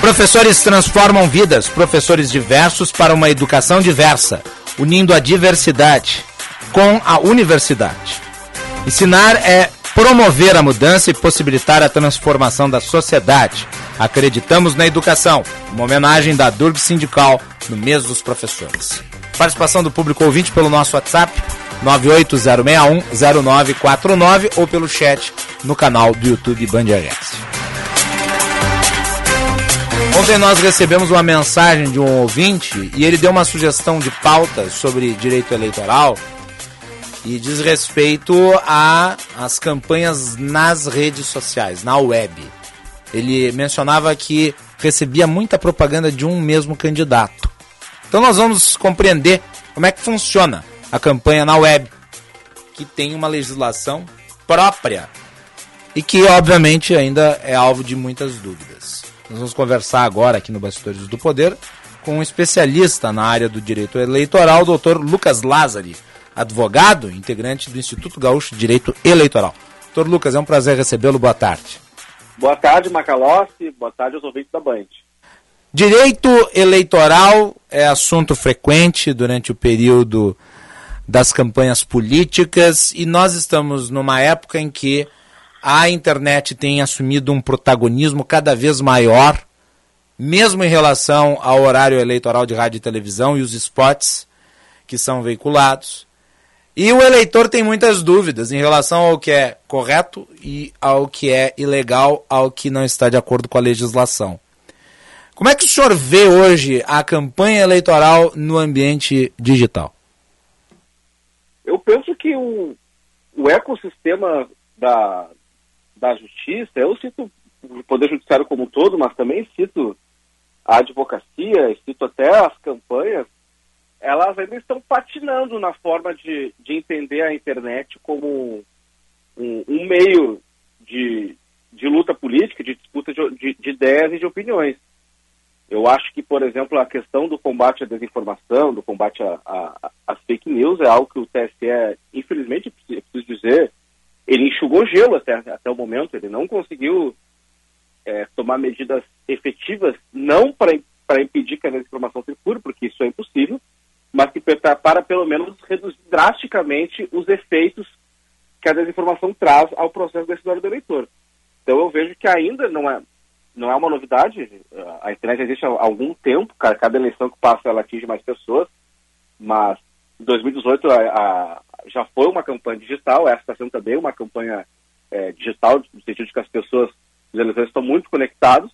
Professores transformam vidas, professores diversos para uma educação diversa, unindo a diversidade com a universidade. Ensinar é promover a mudança e possibilitar a transformação da sociedade. Acreditamos na educação, uma homenagem da Durg Sindical no mês dos professores. Participação do público ouvinte pelo nosso WhatsApp 980610949 ou pelo chat no canal do YouTube Band RS. Ontem nós recebemos uma mensagem de um ouvinte e ele deu uma sugestão de pauta sobre direito eleitoral e diz respeito as campanhas nas redes sociais, na web. Ele mencionava que recebia muita propaganda de um mesmo candidato. Então nós vamos compreender como é que funciona a campanha na web, que tem uma legislação própria e que obviamente ainda é alvo de muitas dúvidas. Nós vamos conversar agora aqui no Bastidores do Poder com um especialista na área do direito eleitoral, o doutor Lucas Lázari, advogado, integrante do Instituto Gaúcho de Direito Eleitoral. Doutor Lucas, é um prazer recebê-lo. Boa tarde. Boa tarde, Macalossi. Boa tarde aos ouvintes da Band. Direito eleitoral é assunto frequente durante o período das campanhas políticas e nós estamos numa época em que a internet tem assumido um protagonismo cada vez maior, mesmo em relação ao horário eleitoral de rádio e televisão e os spots que são veiculados. E o eleitor tem muitas dúvidas em relação ao que é correto e ao que é ilegal, ao que não está de acordo com a legislação. Como é que o senhor vê hoje a campanha eleitoral no ambiente digital? Eu penso que o, o ecossistema da, da justiça, eu cito o Poder Judiciário como um todo, mas também cito a advocacia, cito até as campanhas, elas ainda estão patinando na forma de, de entender a internet como um, um meio de, de luta política, de disputa de, de, de ideias e de opiniões. Eu acho que, por exemplo, a questão do combate à desinformação, do combate às fake news, é algo que o TSE, infelizmente, preciso dizer, ele enxugou gelo até, até o momento, ele não conseguiu é, tomar medidas efetivas, não para impedir que a desinformação circule, porque isso é impossível, mas que para, para pelo menos reduzir drasticamente os efeitos que a desinformação traz ao processo decisório do eleitor. Então eu vejo que ainda não é, não é uma novidade, a internet existe há algum tempo, cada eleição que passa ela atinge mais pessoas, mas em 2018 a, a, já foi uma campanha digital, essa está sendo também uma campanha é, digital, no sentido de que as pessoas, os eleitores estão muito conectados,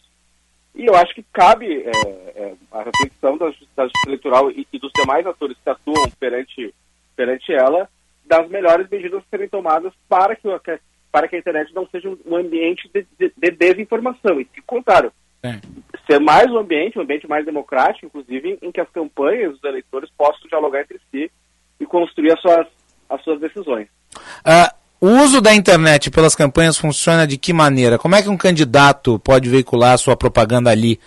e eu acho que cabe é, é, a reflexão da, da justiça eleitoral e, e, dos demais atores que atuam perante, perante ela das melhores medidas serem tomadas para que, que- para que a internet não seja um ambiente de, de- de desinformação. E, ao contrário, É. ser mais um ambiente, um ambiente mais democrático, inclusive, em que as campanhas dos eleitores possam dialogar entre si e construir as suas, as suas decisões. Ah, o uso da internet pelas campanhas funciona de que maneira? Como é que um candidato pode veicular a sua propaganda ali?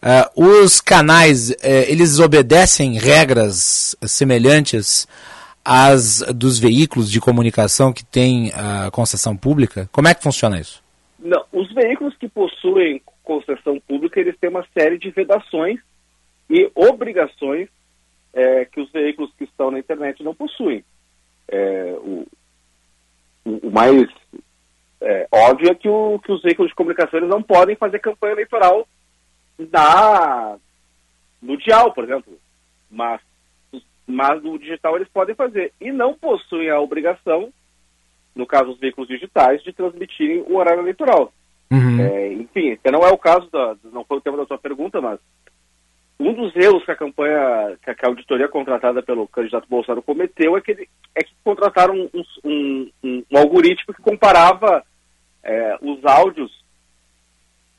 Ah, os canais, eh, eles obedecem regras semelhantes às dos veículos de comunicação que têm a concessão pública? Como é que funciona isso? Não, os veículos que possuem concessão pública, eles têm uma série de vedações e obrigações eh, que os veículos que estão na internet não possuem. Eh, o, o- mais eh, óbvio é que, o- que os veículos de comunicação eles não podem fazer campanha eleitoral na, no dial, por exemplo. Mas, mas no digital eles podem fazer. E não possuem a obrigação, no caso os veículos digitais, de transmitirem o horário eleitoral. É, enfim, não é o caso da, não foi o tema da sua pergunta, mas um dos erros que a campanha, que a, auditoria contratada pelo candidato Bolsonaro cometeu é que, ele, é que contrataram um, um, um- um algoritmo que comparava é, os áudios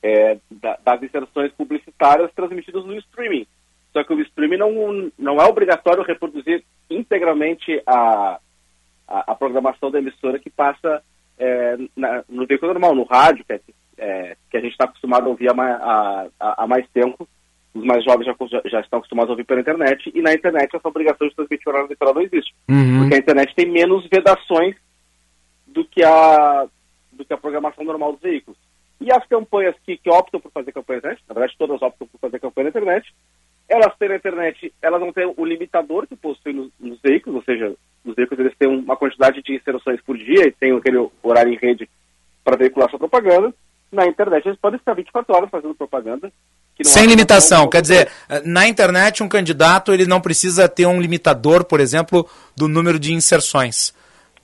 é, da- das inserções publicitárias transmitidas no streaming. Só que o streaming não, não é obrigatório reproduzir integralmente a, a, a programação da emissora que passa é, na- no veículo normal, no rádio, que, é, é, que a gente está acostumado a ouvir há, ma- há- há- há mais tempo. Os mais jovens já, já, estão acostumados a ouvir pela internet, e na internet essa obrigação de transmitir horário eleitoral não existe. Uhum. Porque a internet tem menos vedações do que a, do que a programação normal dos veículos. E as campanhas que, que optam por fazer campanha na internet, na verdade todas optam por fazer campanha na internet, elas têm na internet, elas não têm o limitador que possui nos, nos veículos, ou seja, os veículos eles têm uma quantidade de inserções por dia e têm aquele horário em rede para veicular sua propaganda. Na internet eles podem ficar 24 horas fazendo propaganda. Sem limitação, quer dizer, na internet um candidato ele não precisa ter um limitador, por exemplo, do número de inserções.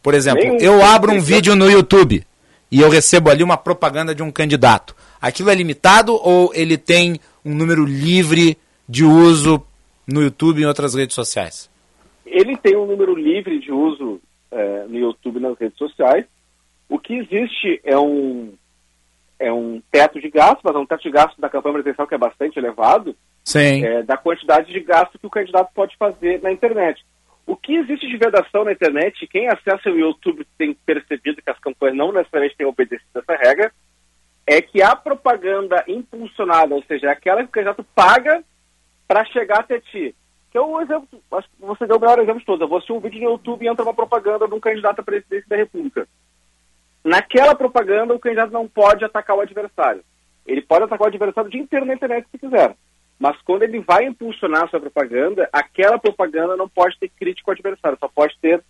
Por exemplo, eu abro um vídeo no YouTube e eu recebo ali uma propaganda de um candidato. Aquilo é limitado ou ele tem um número livre de uso no YouTube e em outras redes sociais? ele tem um número livre de uso eh, no YouTube e nas redes sociais. O que existe é um, é um teto de gasto, mas é um teto de gasto da campanha presidencial que é bastante elevado, Sim. eh, da quantidade de gasto que o candidato pode fazer na internet. O que existe de vedação na internet, quem acessa o YouTube tem percebido que as campanhas não necessariamente têm obedecido essa regra, é que a propaganda impulsionada, ou seja, é aquela que o candidato paga para chegar até ti. Que é o exemplo, acho que você deu o melhor exemplo de todos. Eu vou assistir um vídeo no YouTube e entra uma propaganda de um candidato à presidência da República. Naquela propaganda, o candidato não pode atacar o adversário. Ele pode atacar o adversário o dia inteiro na internet se quiser. Mas quando ele vai impulsionar a sua propaganda, aquela propaganda não pode ter crítica ao adversário, só pode ter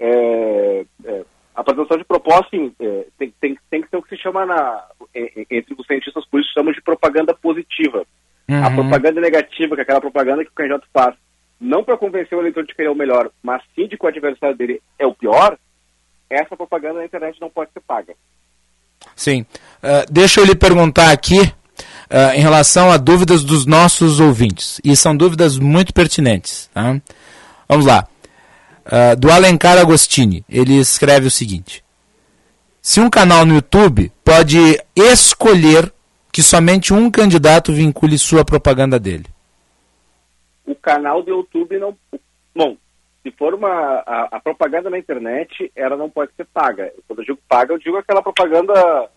é, é, apresentação de proposta, sim, é, tem, tem, tem que ser o que se chama na, é, é, entre os cientistas políticos, chamamos de propaganda positiva. A Uhum. propaganda negativa, que é aquela propaganda que o candidato faz, não para convencer o eleitor de querer o melhor, mas sim de que o adversário dele é o pior, essa propaganda na internet não pode ser paga. Sim. Ah, deixa eu lhe perguntar aqui ah, em relação a dúvidas dos nossos ouvintes. E são dúvidas muito pertinentes. tá? Vamos lá. Ah, do Alencar Agostini. Ele escreve o seguinte: Se um canal no YouTube pode escolher que somente um candidato vincule sua propaganda dele. o canal do YouTube não. Bom, se for uma. A, a propaganda na internet, ela não pode ser paga. Quando eu digo paga, eu digo aquela propaganda.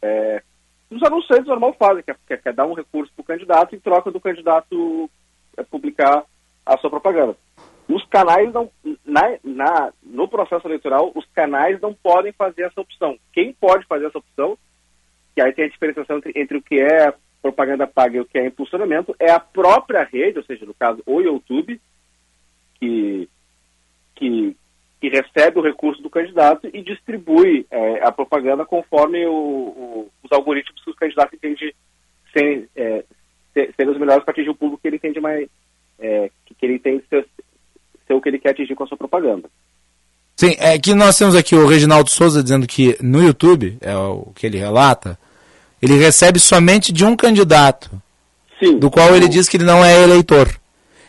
É, os anunciantes normal fazem, que é, que é- é dar um recurso para o candidato em troca do candidato é, publicar a sua propaganda. Os canais não. Na, na, no processo eleitoral, os canais não podem fazer essa opção. Quem pode fazer essa opção, que aí tem a diferenciação entre, entre o que é propaganda paga e o que é impulsionamento, é a própria rede, ou seja, no caso, o YouTube, que, que, que recebe o recurso do candidato e distribui é, a propaganda conforme o, o- os algoritmos que o candidato entende serem, é, ser- serem os melhores para atingir o público que ele entende mais, é, que, que ele entende ser, ser o que ele quer atingir com a sua propaganda. Sim, é que nós temos aqui o Reginaldo Souza dizendo que no YouTube, é o que ele relata, ele recebe somente de um candidato, Sim. do qual ele diz que ele não é eleitor.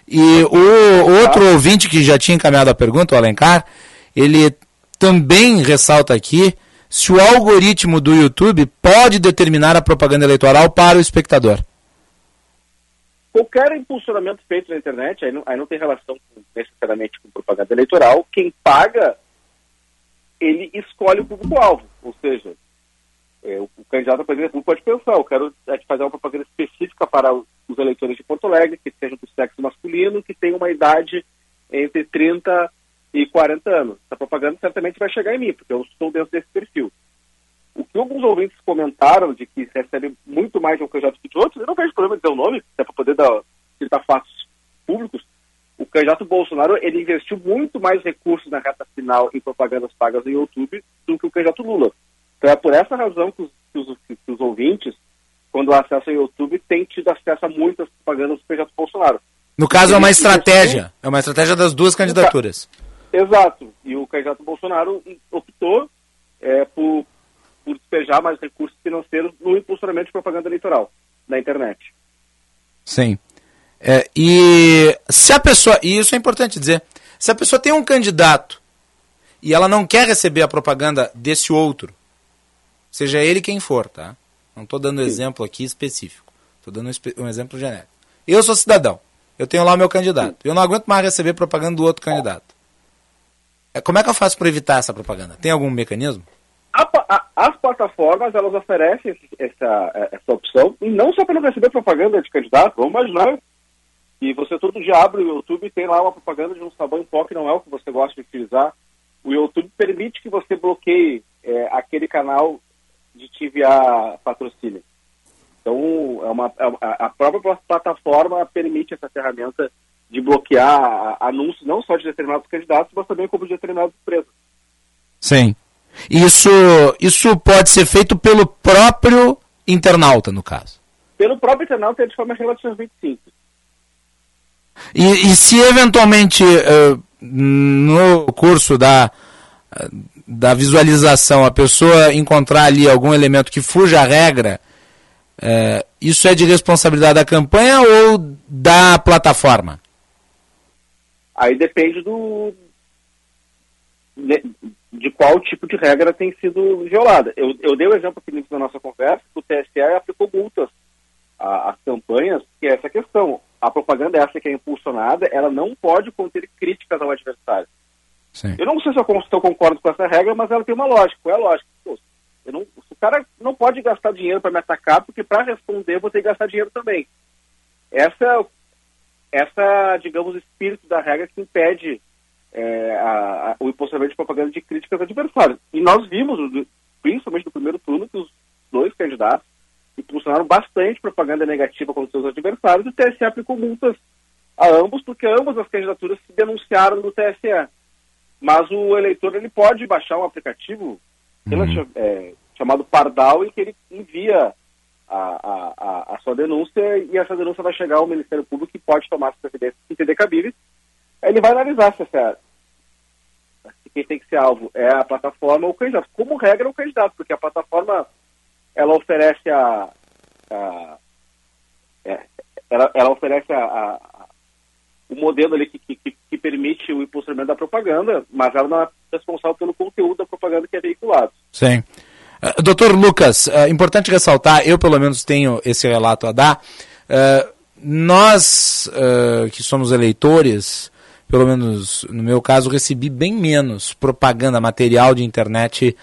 E o outro ouvinte que já tinha encaminhado a pergunta, o Alencar, ele também ressalta aqui se o algoritmo do YouTube pode determinar a propaganda eleitoral para o espectador. Qualquer impulsionamento feito na internet, aí não, aí não tem relação com, necessariamente com propaganda eleitoral, quem paga, ele escolhe o público-alvo. Ou seja, é, o, o candidato a presidente pode pensar, eu quero é, fazer uma propaganda específica para os eleitores de Porto Alegre, que sejam do sexo masculino, que tenham uma idade entre 30 e 40 anos. Essa propaganda certamente vai chegar em mim, porque eu estou dentro desse perfil. O que alguns ouvintes comentaram de que recebe muito mais de um candidato que de outros, eu não vejo problema de dizer o nome, é para poder dar, citar fatos públicos. O candidato Bolsonaro, ele investiu muito mais recursos na reta final em propagandas pagas no YouTube do que o candidato Lula. Então é por essa razão que os, que os, que os ouvintes, quando acessam o YouTube, têm tido acesso a muitas propagandas do candidato Bolsonaro. No caso, é uma estratégia. É uma estratégia das duas candidaturas. Exato. E o candidato Bolsonaro optou é, por, por despejar mais recursos financeiros no impulsionamento de propaganda eleitoral na internet. Sim. É, e se a pessoa, e isso é importante dizer, se a pessoa tem um candidato e ela não quer receber a propaganda desse outro, seja ele quem for, tá? Não estou dando Sim. exemplo aqui específico, estou dando um exemplo genérico. Eu sou cidadão, eu tenho lá o meu candidato, eu não aguento mais receber propaganda do outro candidato. É, como é que eu faço para evitar essa propaganda? Tem algum mecanismo? As plataformas elas oferecem essa, essa opção, e não só para não receber propaganda de candidato, vamos imaginar que você todo dia abre o YouTube e tem lá uma propaganda de um sabão em pó que não é o que você gosta de utilizar. O YouTube permite que você bloqueie é, aquele canal de enviar patrocínio. Então, é uma, é, a própria plataforma permite essa ferramenta de bloquear anúncios não só de determinados candidatos, mas também como de determinadas empresas. Sim. Isso, isso pode ser feito pelo próprio internauta, no caso. Pelo próprio internauta é de forma relativamente simples. E, e se eventualmente uh, no curso da, da visualização a pessoa encontrar ali algum elemento que fuja à regra, uh, isso é de responsabilidade da campanha ou da plataforma? Aí depende do de, de, qual tipo de regra tem sido violada. Eu, eu dei o um exemplo aqui da nossa conversa, o TSE aplicou multas às campanhas, que é essa questão. A propaganda essa que é impulsionada, ela não pode conter críticas ao adversário. Sim. Eu não sei se eu, se eu, concordo com essa regra, mas ela tem uma lógica. Qual é a lógica? Pô, não, o cara não pode gastar dinheiro para me atacar, porque para responder eu vou ter que gastar dinheiro também. Essa essa, digamos, espírito da regra que impede é, a, a, o impulsionamento de propaganda de críticas adversárias. E nós vimos, principalmente no primeiro turno, que os dois candidatos impulsionaram bastante propaganda negativa contra seus adversários e o TSE aplicou multas a ambos, porque ambas as candidaturas se denunciaram no TSE. Mas o eleitor ele pode baixar um aplicativo uhum. é, chamado Pardal em que ele envia a, a, a, sua denúncia e essa denúncia vai chegar ao Ministério Público que pode tomar as providências que entender cabíveis. Ele vai analisar se, essa, se quem tem que ser alvo é a plataforma ou o candidato. Como regra, o candidato, porque a plataforma ela oferece a, a é, ela, ela, oferece a, a, o modelo ali que, que, que, permite o impulsionamento da propaganda, mas ela não é responsável pelo conteúdo da propaganda que é veiculado. Sim. Uh, Doutor Lucas, uh, importante ressaltar, eu pelo menos tenho esse relato a dar. Uh, nós que somos eleitores, pelo menos no meu caso, recebi bem menos propaganda, material de internet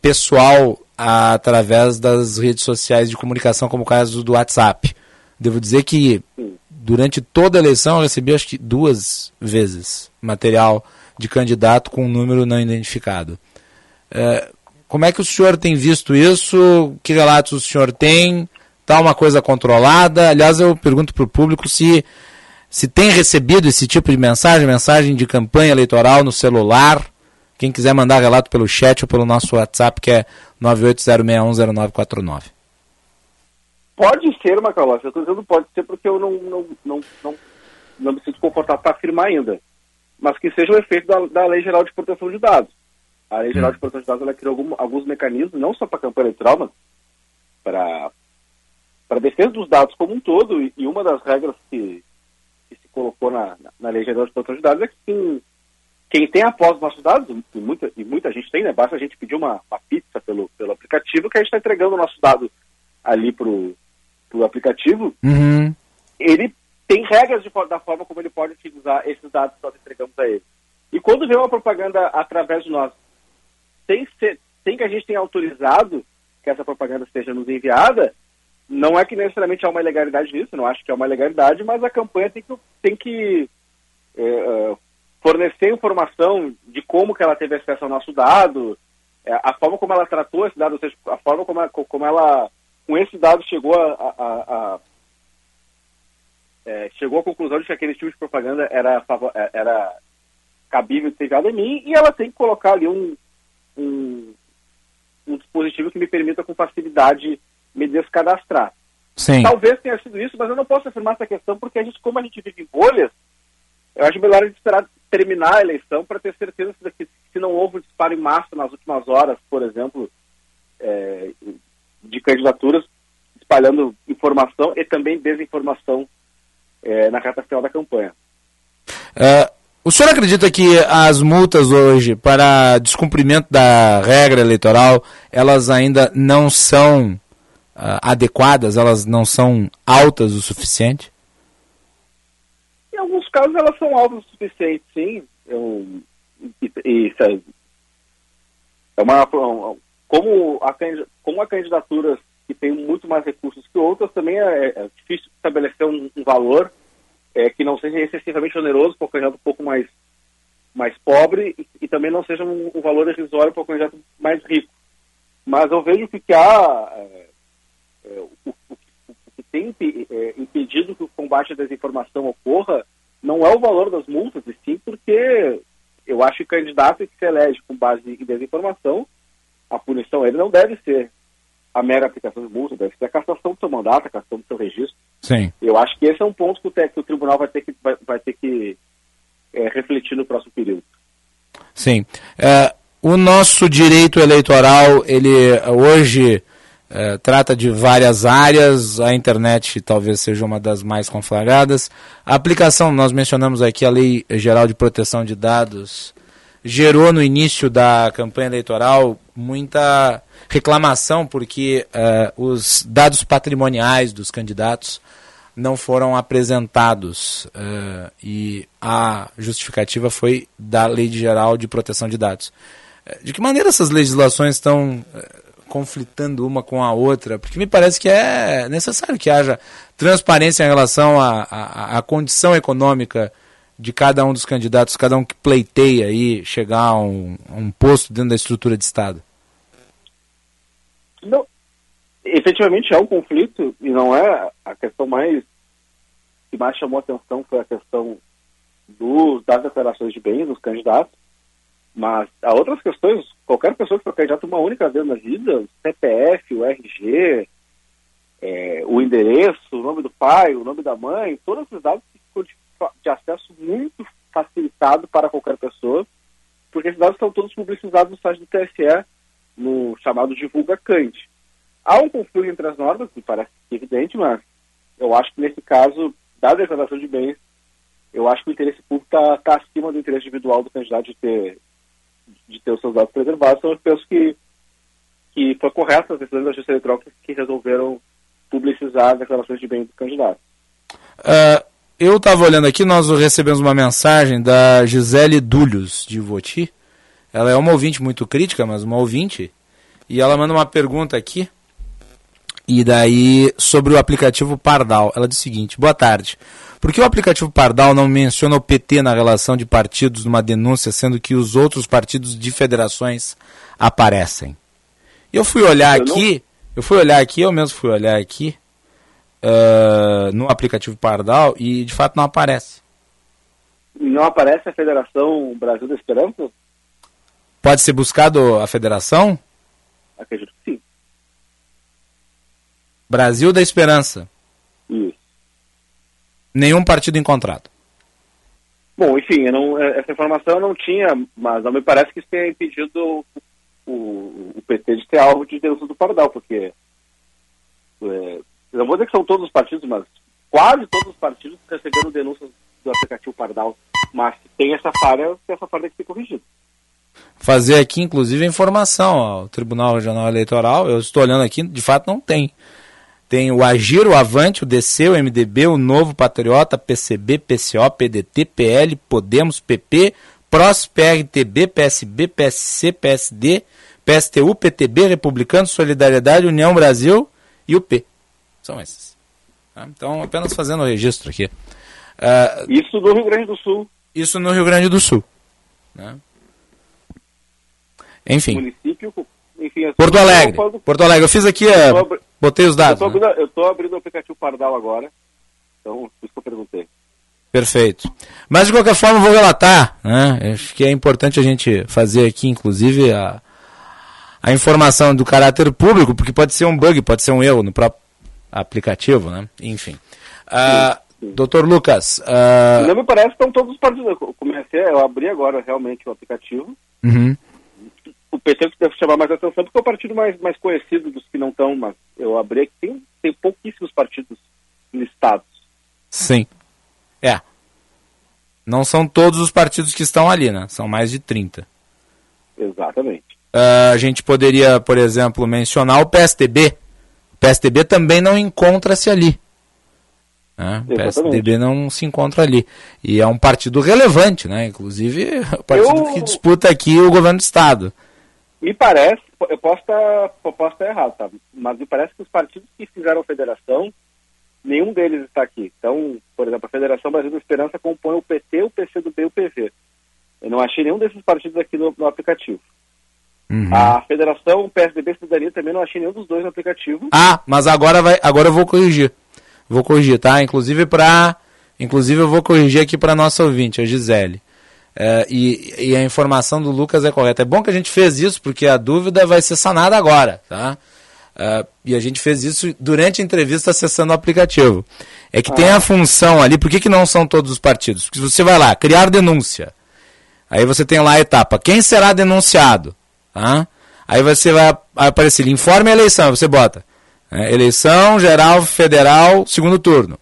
pessoal através das redes sociais de comunicação, como o caso do WhatsApp. Devo dizer que durante toda a eleição eu recebi acho que duas vezes material de candidato com um número não identificado. Uh, como é que o senhor tem visto isso? Que relatos o senhor tem? Está uma coisa controlada? Aliás, eu pergunto para o público se, se tem recebido esse tipo de mensagem, mensagem de campanha eleitoral no celular. Quem quiser mandar relato pelo chat ou pelo nosso WhatsApp, que é 980610949. Pode ser, Macalossi. Eu estou dizendo pode ser porque eu não, não, não, não, não me sinto confortável para afirmar ainda. Mas que seja o efeito da, da Lei Geral de Proteção de Dados a Lei Geral de Proteção de Dados ela criou algum, alguns mecanismos, não só para a campanha eleitoral, mas para para defesa dos dados como um todo, e, e uma das regras que, que se colocou na, na, Lei Geral de Proteção de Dados é que quem, quem tem a posse dos nossos dados, e muita, e muita gente tem, né? Basta a gente pedir uma, uma pizza pelo, pelo aplicativo que a gente está entregando o nosso dado ali pro, pro aplicativo. Uhum. Ele tem regras de, da forma como ele pode utilizar esses dados que nós entregamos a ele. E quando vem uma propaganda através de nós, sem, ser, sem que a gente tenha autorizado que essa propaganda esteja nos enviada, não é que necessariamente há uma ilegalidade nisso, não acho que é uma ilegalidade, mas a campanha tem que, tem que é, é, fornecer informação de como que ela teve acesso ao nosso dado, é, a forma como ela tratou esse dado, ou seja, a forma como ela, como ela com esse dado chegou a, a- a- a- é, chegou à conclusão de que aquele tipo de propaganda era, é, era cabível de ser enviado em mim e ela tem que colocar ali um, um, um dispositivo que me permita com facilidade me descadastrar. Sim. Talvez tenha sido isso, mas eu não posso afirmar essa questão porque a gente, como a gente vive em bolhas, eu acho melhor a gente esperar terminar a eleição para ter certeza que se não houve um disparo em massa nas últimas horas, por exemplo, é, de candidaturas, espalhando informação e também desinformação é, na reta final da campanha. É, o senhor acredita que as multas hoje para descumprimento da regra eleitoral, elas ainda não são ah, adequadas, elas não são altas o suficiente? Em alguns casos elas são altas o suficiente, sim. Eu, e, e, é- é uma, como, a, como há candidaturas que têm muito mais recursos que outras, também é, é difícil estabelecer um, um valor é, que não seja excessivamente oneroso para o candidato um pouco mais, mais pobre e, e também não seja um, um valor irrisório para o candidato mais rico. Mas eu vejo que, há é, é, o, o- o que tem é, impedido que o combate à desinformação ocorra não é o valor das multas, e sim porque eu acho que candidato que se elege com base em desinformação, a punição a ele não deve ser a mera aplicação de multa, deve ser a cassação do seu mandato, a cassação do seu registro. Sim. Eu acho que esse é um ponto que o, que o tribunal vai ter que, vai, vai ter que é, refletir no próximo período. Sim. É, o nosso direito eleitoral, ele hoje eh, trata de várias áreas, a internet talvez seja uma das mais conflagradas. A aplicação, nós mencionamos aqui a Lei Geral de Proteção de Dados, gerou no início da campanha eleitoral muita reclamação porque eh, os dados patrimoniais dos candidatos não foram apresentados eh, e a justificativa foi da Lei Geral de Proteção de Dados. Eh, De que maneira essas legislações estão conflitando uma com a outra? Porque me parece que é necessário que haja transparência em relação à, à, à condição econômica de cada um dos candidatos, cada um que pleiteia aí chegar a um, a um posto dentro da estrutura de Estado. Não, efetivamente é um conflito e não é a questão mais que mais chamou atenção foi a questão dos, das declarações de bens dos candidatos, mas há outras questões, qualquer pessoa que for candidato uma única vez na vida, CPF, o RG, é, o endereço, o nome do pai, o nome da mãe, todos esses dados de, acesso muito facilitado para qualquer pessoa, porque esses dados estão todos publicizados no site do TSE, no chamado Divulga Cante. Há um conflito entre as normas, que parece evidente, mas eu acho que nesse caso, da declaração de bens, eu acho que o interesse público está acima do interesse individual do candidato de ter, de ter os seus dados preservados. Então eu penso que, que foi correto as decisões da Justiça Eleitoral que, que resolveram publicizar as declarações de bens do candidato. Ah, eu estava olhando aqui, nós recebemos uma mensagem da Gisele Dulhos, de Voti. Ela é uma ouvinte muito crítica, mas uma ouvinte. E ela manda uma pergunta aqui. E daí, sobre o aplicativo Pardal. Ela diz o seguinte: Boa tarde. Por que o aplicativo Pardal não menciona o PT na relação de partidos numa denúncia, sendo que os outros partidos de federações aparecem? Eu fui olhar Eu não- aqui, eu fui olhar aqui, eu mesmo fui olhar aqui ah, no aplicativo Pardal e de fato não aparece. Não aparece a Federação Brasil da Esperança? Pode ser buscado a federação? Acredito que sim. Brasil da Esperança. Isso. Nenhum partido encontrado. Bom, enfim, eu não, eh, essa informação eu não tinha, mas não me parece que isso tenha impedido o, o, o PT de ter alvo de denúncia do Pardal, porque eu não vou dizer que são todos os partidos, mas quase todos os partidos receberam denúncias do aplicativo Pardal. Mas tem essa falha, essa falha tem que ser corrigida. Fazer aqui, inclusive, a informação ao Tribunal Regional Eleitoral. Eu estou olhando aqui, de fato não tem. Tem o Agir, o Avante, o DC, o MDB, o Novo Patriota, PCB, PCO, PDT, PL, Podemos, PP, PROS, PRTB, PSB, PSC, PSD, PSTU, PTB, Republicano, Solidariedade, União Brasil e o P. São esses. Tá? Então, apenas fazendo o registro aqui. Uh, isso no Rio Grande do Sul. Isso no Rio Grande do Sul. Né? Enfim. Município, enfim assim, Porto Alegre. Porto Alegre. Eu fiz aqui, uh, abri... botei os dados. Eu estou né? abrindo, abrindo, o aplicativo Pardal agora. Então, por isso que eu perguntei. Perfeito. Mas de qualquer forma, eu vou relatar. Né? Acho que é importante a gente fazer aqui, inclusive, a, a informação do caráter público, porque pode ser um bug, pode ser um erro no próprio aplicativo, né? Enfim. Uh, Doutor Lucas. Uh... Não me parece que estão todos os partidos. Eu comecei, eu abri agora realmente o aplicativo. Uhum. O PT deve chamar mais atenção porque é o partido mais, mais conhecido dos que não estão, mas eu abri aqui, tem, tem pouquíssimos partidos listados. Sim. É. Não são todos os partidos que estão ali, né? São mais de 30. Exatamente. Uh, a gente poderia, por exemplo, mencionar o PSDB. PSDB também não encontra-se ali. Né? O PSDB não se encontra ali. E é um partido relevante, né? Inclusive, o partido eu... que disputa aqui o governo do Estado. Me parece, eu posso estar, posso estar errado, tá? mas me parece que os partidos que fizeram federação, nenhum deles está aqui. Então, por exemplo, a Federação Brasil da Esperança compõe o PT, o PCdoB e o PV. Eu não achei nenhum desses partidos aqui no, no aplicativo. Uhum. A Federação, o PSDB Cidadania também não achei nenhum dos dois no aplicativo. Ah, mas agora, vai, agora eu vou corrigir. Vou corrigir, tá? Inclusive para, inclusive eu vou corrigir aqui para nossa ouvinte, a Gisele. É, e, e, a informação do Lucas é correta. É bom que a gente fez isso porque a dúvida vai ser sanada agora, tá? É, e a gente fez isso durante a entrevista acessando o aplicativo. É que ah. tem a função ali, por que, que não são todos os partidos? Porque você vai lá, criar denúncia. Aí você tem lá a etapa, quem será denunciado? Aí você vai, vai aparecer, informe a eleição, você bota é, eleição geral federal, segundo turno.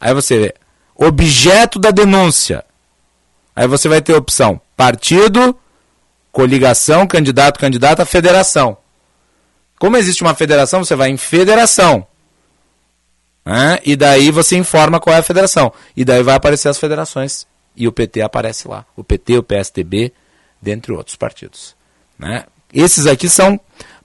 Aí você vê objeto da denúncia. Aí você vai ter opção partido, coligação, candidato, candidata, federação. Como existe uma federação, você vai em federação. Né? E daí você informa qual é a federação. E daí vai aparecer as federações. E o PT aparece lá. O PT, o PSDB, dentre outros partidos. Né? Esses aqui são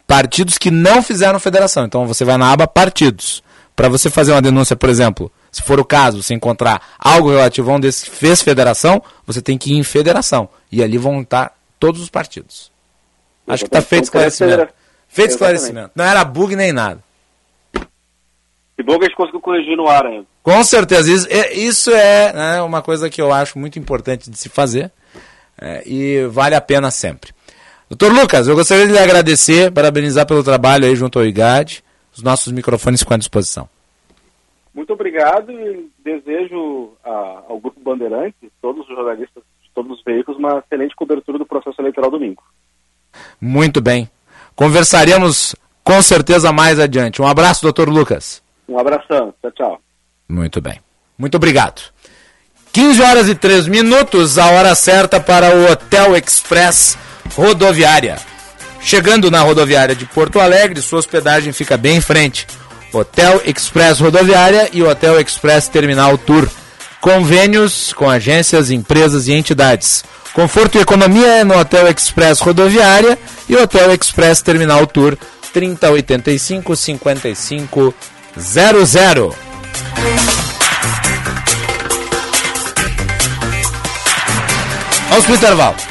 partidos que não fizeram federação. Então você vai na aba partidos. Para você fazer uma denúncia, por exemplo, se for o caso, você encontrar algo relativo a um desses que fez federação, você tem que ir em federação. E ali vão estar todos os partidos. Acho que está feito esclarecimento. Feito esclarecimento. Não era bug nem nada. Que bom que a gente conseguiu corrigir no ar ainda. Com certeza. Isso é, isso é né, uma coisa que eu acho muito importante de se fazer. É, e vale a pena sempre. Doutor Lucas, eu gostaria de lhe agradecer, parabenizar pelo trabalho aí junto ao IGAD. Os nossos microfones ficam à disposição. Muito obrigado e desejo a, ao Grupo Bandeirantes, todos os jornalistas de todos os veículos, uma excelente cobertura do processo eleitoral domingo. Muito bem. Conversaremos com certeza mais adiante. Um abraço, doutor Lucas. Um abração. Tchau, tchau. Muito bem. Muito obrigado. 15 horas e 3 minutos, a hora certa para o Hotel Express rodoviária. Chegando na rodoviária de Porto Alegre, sua hospedagem fica bem em frente. Hotel Express Rodoviária e Hotel Express Terminal Tour. Convênios com agências, empresas e entidades. Conforto e economia é no Hotel Express Rodoviária e Hotel Express Terminal Tour 3085 5500. Vamos pro intervalo.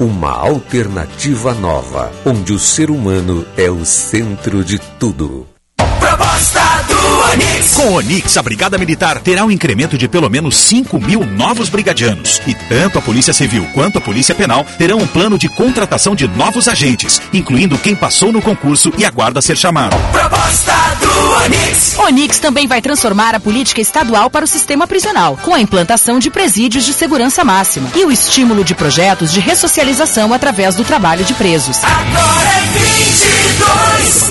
uma alternativa nova, onde o ser humano é o centro de tudo. Proposta do Com o Onix, a Brigada Militar terá um incremento de pelo menos 5 mil novos brigadianos. E tanto a Polícia Civil quanto a Polícia Penal terão um plano de contratação de novos agentes, incluindo quem passou no concurso e aguarda ser chamado. Proposta do Onix. Onix também vai transformar a política estadual para o sistema prisional, com a implantação de presídios de segurança máxima e o estímulo de projetos de ressocialização através do trabalho de presos. Agora é 22.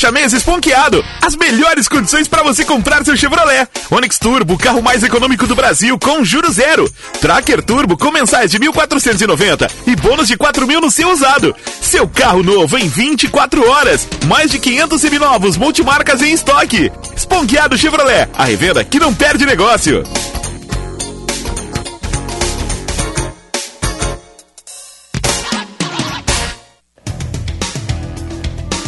Fecha mês esponqueado. As melhores condições para você comprar seu Chevrolet. Onix Turbo, carro mais econômico do Brasil, com juros zero. Tracker Turbo com mensais de 1.490 e bônus de 4 mil no seu usado. Seu carro novo em 24 horas. Mais de 500 seminovos multimarcas em estoque. Esponqueado Chevrolet, a revenda que não perde negócio.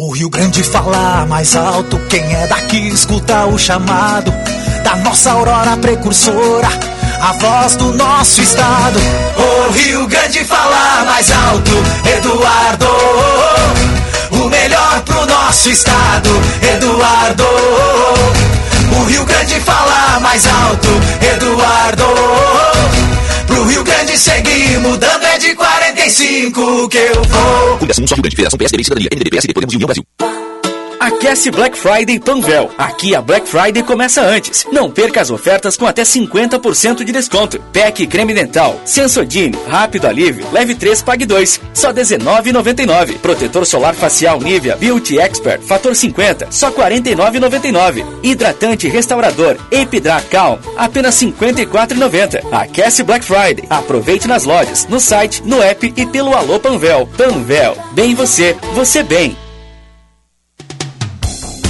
O Rio Grande fala mais alto, quem é daqui escuta o chamado da nossa aurora precursora, a voz do nosso estado. O Rio Grande fala mais alto, Eduardo. O melhor pro nosso estado, Eduardo. O Rio Grande fala mais alto, Eduardo. Pro Rio Grande seguir mudando é de 45 que eu vou. Fundação Só Rio Grande, Federação PSDB e Cidadania, MDB, PSD, Podemos e União Brasil. Aquece Black Friday Panvel. Aqui a Black Friday começa antes. Não perca as ofertas com até 50% de desconto. PEC creme dental, Sensodine, rápido alívio, leve 3, pague 2, só R$19,99. Protetor solar facial Nivea Beauty Expert, fator 50, só R$49,99. Hidratante restaurador Epidra Calm, apenas R$54,90. Aquece Black Friday. Aproveite nas lojas, no site, no app e pelo Alô Panvel. Panvel, bem você, você bem.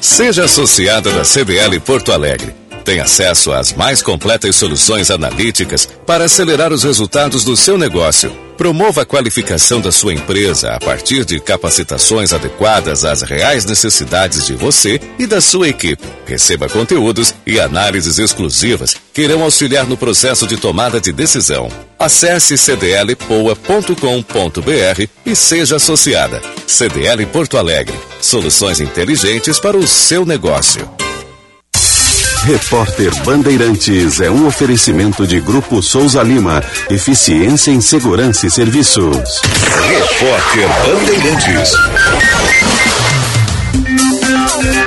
Seja associada da CDL Porto Alegre. Tem acesso às mais completas soluções analíticas para acelerar os resultados do seu negócio. Promova a qualificação da sua empresa a partir de capacitações adequadas às reais necessidades de você e da sua equipe. Receba conteúdos e análises exclusivas que irão auxiliar no processo de tomada de decisão. Acesse cdlpoa.com.br e seja associada. CDL Porto Alegre. Soluções inteligentes para o seu negócio. Repórter Bandeirantes é um oferecimento de Grupo Souza Lima. Eficiência em Segurança e Serviços. Repórter Bandeirantes.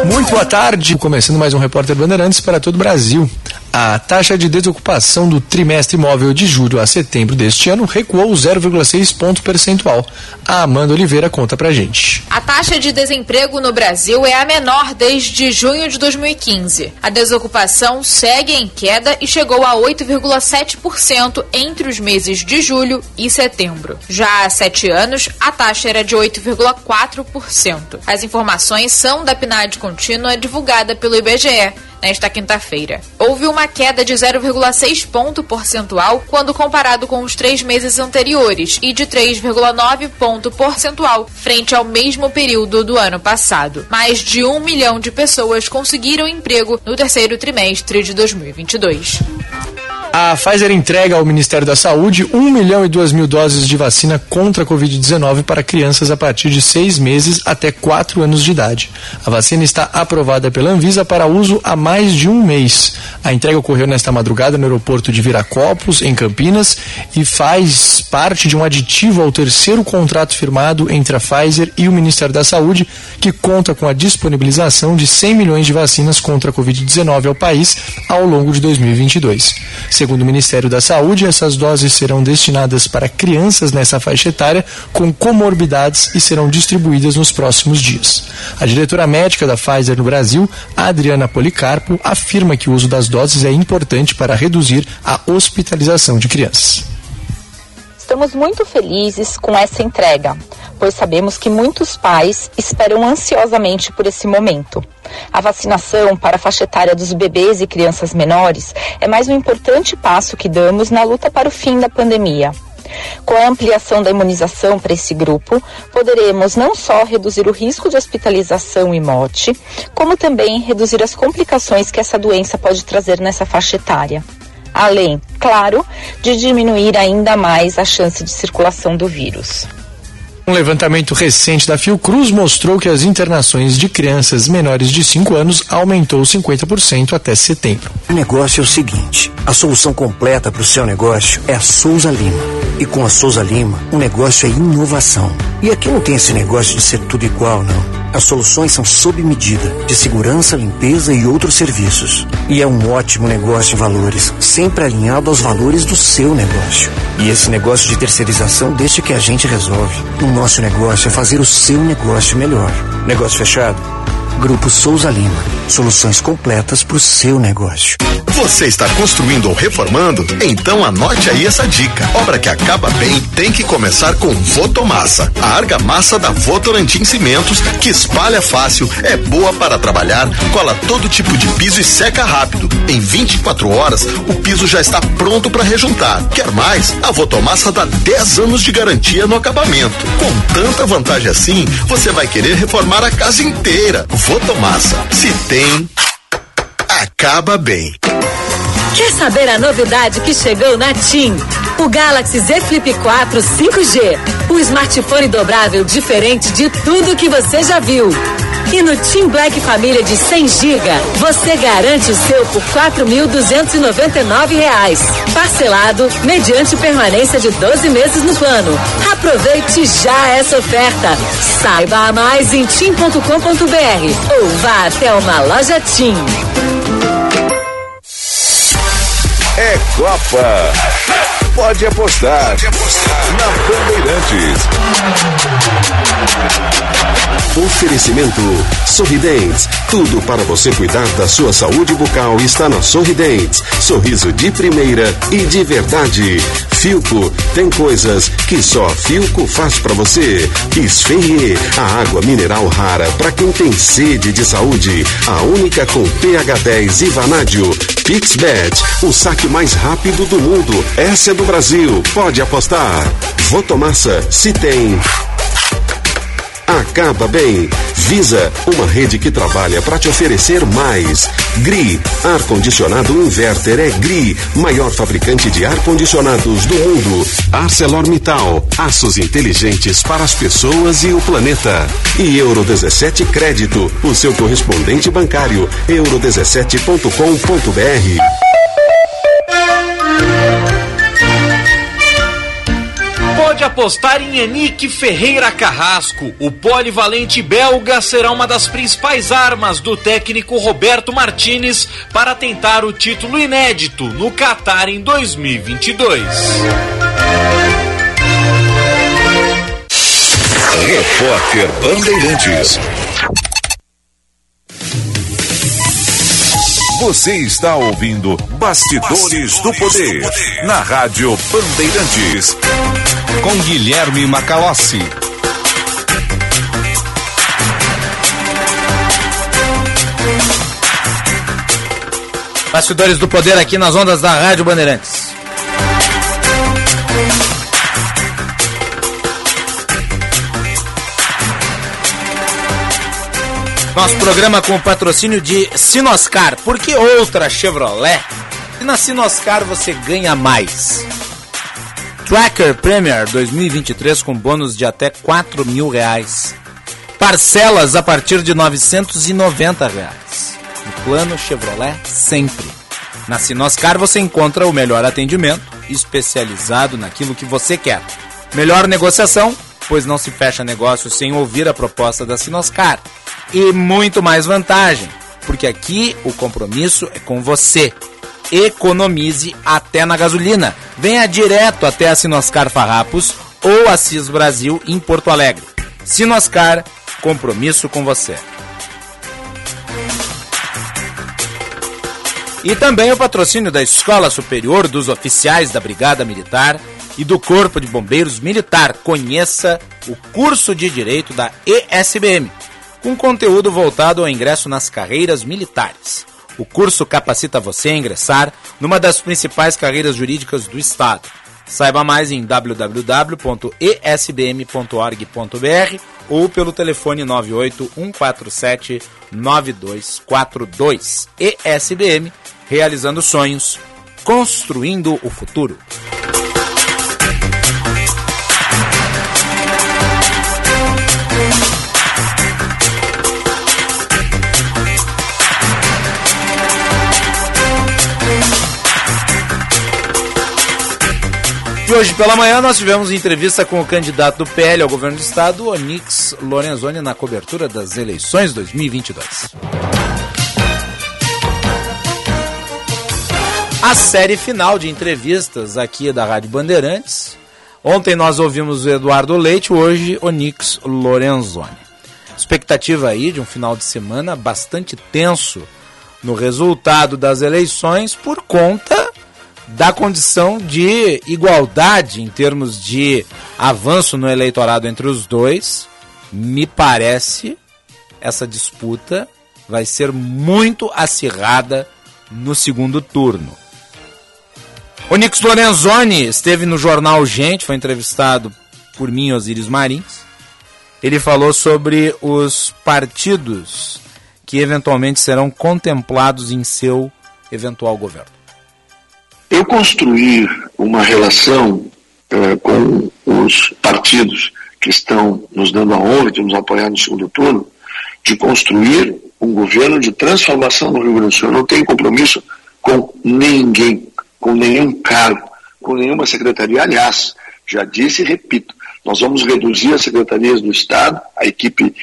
Muito boa tarde, começando mais um Repórter Bandeirantes para todo o Brasil. A taxa de desocupação do trimestre móvel de julho a setembro deste ano recuou 0,6 ponto percentual. A Amanda Oliveira conta pra gente. A taxa de desemprego no Brasil é a menor desde junho de 2015. A desocupação segue em queda e chegou a 8,7% entre os meses de julho e setembro. Já há sete anos, a taxa era de 8,4%. As informações são da PNAD contínua divulgada pelo IBGE nesta quinta-feira. Houve uma queda de 0,6 ponto percentual quando comparado com os três meses anteriores e de 3,9 ponto percentual frente ao mesmo período do ano passado. Mais de um milhão de pessoas conseguiram emprego no terceiro trimestre de 2022. A Pfizer entrega ao Ministério da Saúde 1 milhão e 2 mil doses de vacina contra a Covid-19 para crianças a partir de seis meses até 4 anos de idade. A vacina está aprovada pela Anvisa para uso há mais de um mês. A entrega ocorreu nesta madrugada no aeroporto de Viracopos, em Campinas, e faz parte de um aditivo ao terceiro contrato firmado entre a Pfizer e o Ministério da Saúde, que conta com a disponibilização de 100 milhões de vacinas contra a Covid-19 ao país ao longo de 2022. Segundo o Ministério da Saúde, essas doses serão destinadas para crianças nessa faixa etária com comorbidades e serão distribuídas nos próximos dias. A diretora médica da Pfizer no Brasil, Adriana Policarpo, afirma que o uso das doses é importante para reduzir a hospitalização de crianças. Estamos muito felizes com essa entrega, pois sabemos que muitos pais esperam ansiosamente por esse momento. A vacinação para a faixa etária dos bebês e crianças menores é mais um importante passo que damos na luta para o fim da pandemia. Com a ampliação da imunização para esse grupo, poderemos não só reduzir o risco de hospitalização e morte, como também reduzir as complicações que essa doença pode trazer nessa faixa etária além, claro, de diminuir ainda mais a chance de circulação do vírus. Um levantamento recente da Fiocruz mostrou que as internações de crianças menores de 5 anos aumentou 50% até setembro. O negócio é o seguinte: a solução completa para o seu negócio é a Souza Lima. E com a Souza Lima, o negócio é inovação. E aqui não tem esse negócio de ser tudo igual, não. As soluções são sob medida, de segurança, limpeza e outros serviços. E é um ótimo negócio em valores, sempre alinhado aos valores do seu negócio. E esse negócio de terceirização deixa que a gente resolve. Nosso negócio é fazer o seu negócio melhor. Negócio fechado? Grupo Souza Lima. Soluções completas para o seu negócio. Você está construindo ou reformando? Então anote aí essa dica. Obra que acaba bem tem que começar com Votomassa. A argamassa da Votorantim Cimentos, que espalha fácil, é boa para trabalhar, cola todo tipo de piso e seca rápido. Em 24 horas, o piso já está pronto para rejuntar. Quer mais? A Votomassa dá 10 anos de garantia no acabamento. Com tanta vantagem assim, você vai querer reformar a casa inteira. Votomassa. Se tem, acaba bem. Quer saber a novidade que chegou na TIM? O Galaxy Z Flip 4 5G. O smartphone dobrável diferente de tudo que você já viu. E no Team Black Família de 100 GB, você garante o seu por R$ 4.299, parcelado mediante permanência de 12 meses no plano. Aproveite já essa oferta. Saiba mais em tim.com.br ou vá até uma loja Tim. É Copa. Pode apostar. Na Bandeirantes. Oferecimento Sorridentes. Tudo para você cuidar da sua saúde bucal está na Sorridentes. Sorriso de primeira e de verdade. Filco tem coisas que só Filco faz para você. Esferrier, a água mineral rara para quem tem sede de saúde. A única com pH 10 e vanádio. Pixbet, o saque mais rápido do mundo. Essa é do Brasil. Pode apostar. Votomassa, se tem. Acaba bem. Visa, uma rede que trabalha para te oferecer mais. GRI, ar-condicionado inverter é GRI, maior fabricante de ar-condicionados do mundo. ArcelorMittal, aços inteligentes para as pessoas e o planeta. E Euro 17 Crédito, o seu correspondente bancário, euro17.com.br. pode apostar em Henrique Ferreira Carrasco. O polivalente belga será uma das principais armas do técnico Roberto Martinez para tentar o título inédito no Qatar em 2022. Repórter Bandeirantes. Você está ouvindo Bastidores, do, Poder, na Rádio Bandeirantes. Com Guilherme Macalossi. Bastidores do Poder aqui nas ondas da Rádio Bandeirantes. Nosso programa com o patrocínio de Sinoscar. Por que outra Chevrolet? E na Sinoscar você ganha mais. Tracker Premier 2023 com bônus de até 4 mil reais. Parcelas a partir de 990 reais. No plano Chevrolet sempre. Na Sinoscar você encontra o melhor atendimento, especializado naquilo que você quer. Melhor negociação, pois não se fecha negócio sem ouvir a proposta da Sinoscar. E muito mais vantagem, porque aqui o compromisso é com você. Economize até na gasolina. Venha direto até a Sinoscar Farrapos ou a Cis Brasil em Porto Alegre. Sinoscar, compromisso com você. E também o patrocínio da Escola Superior dos Oficiais da Brigada Militar e do Corpo de Bombeiros Militar. Conheça o curso de Direito da ESBM, com conteúdo voltado ao ingresso nas carreiras militares. O curso capacita você a ingressar numa das principais carreiras jurídicas do Estado. Saiba mais em www.esbm.org.br ou pelo telefone 98147 9242. ESBM, realizando sonhos, construindo o futuro. E hoje pela manhã nós tivemos entrevista com o candidato do PL ao governo do estado, Onix Lorenzoni, na cobertura das eleições 2022. A série final de entrevistas aqui da Rádio Bandeirantes. Ontem nós ouvimos o Eduardo Leite, hoje Onix Lorenzoni. Expectativa aí de um final de semana bastante tenso no resultado das eleições por conta da condição de igualdade em termos de avanço no eleitorado entre os dois, me parece essa disputa vai ser muito acirrada no segundo turno. O Nix Lorenzoni esteve no jornal Gente, foi entrevistado por mim, Osiris Marins. Ele falou sobre os partidos que eventualmente serão contemplados em seu eventual governo. Eu construir uma relação eh, com os partidos que estão nos dando a honra de nos apoiar no segundo turno, de construir um governo de transformação no Rio Grande do Sul. Eu não tenho compromisso com ninguém, com nenhum cargo, com nenhuma secretaria. Aliás, já disse e repito, nós vamos reduzir as secretarias do Estado, a equipe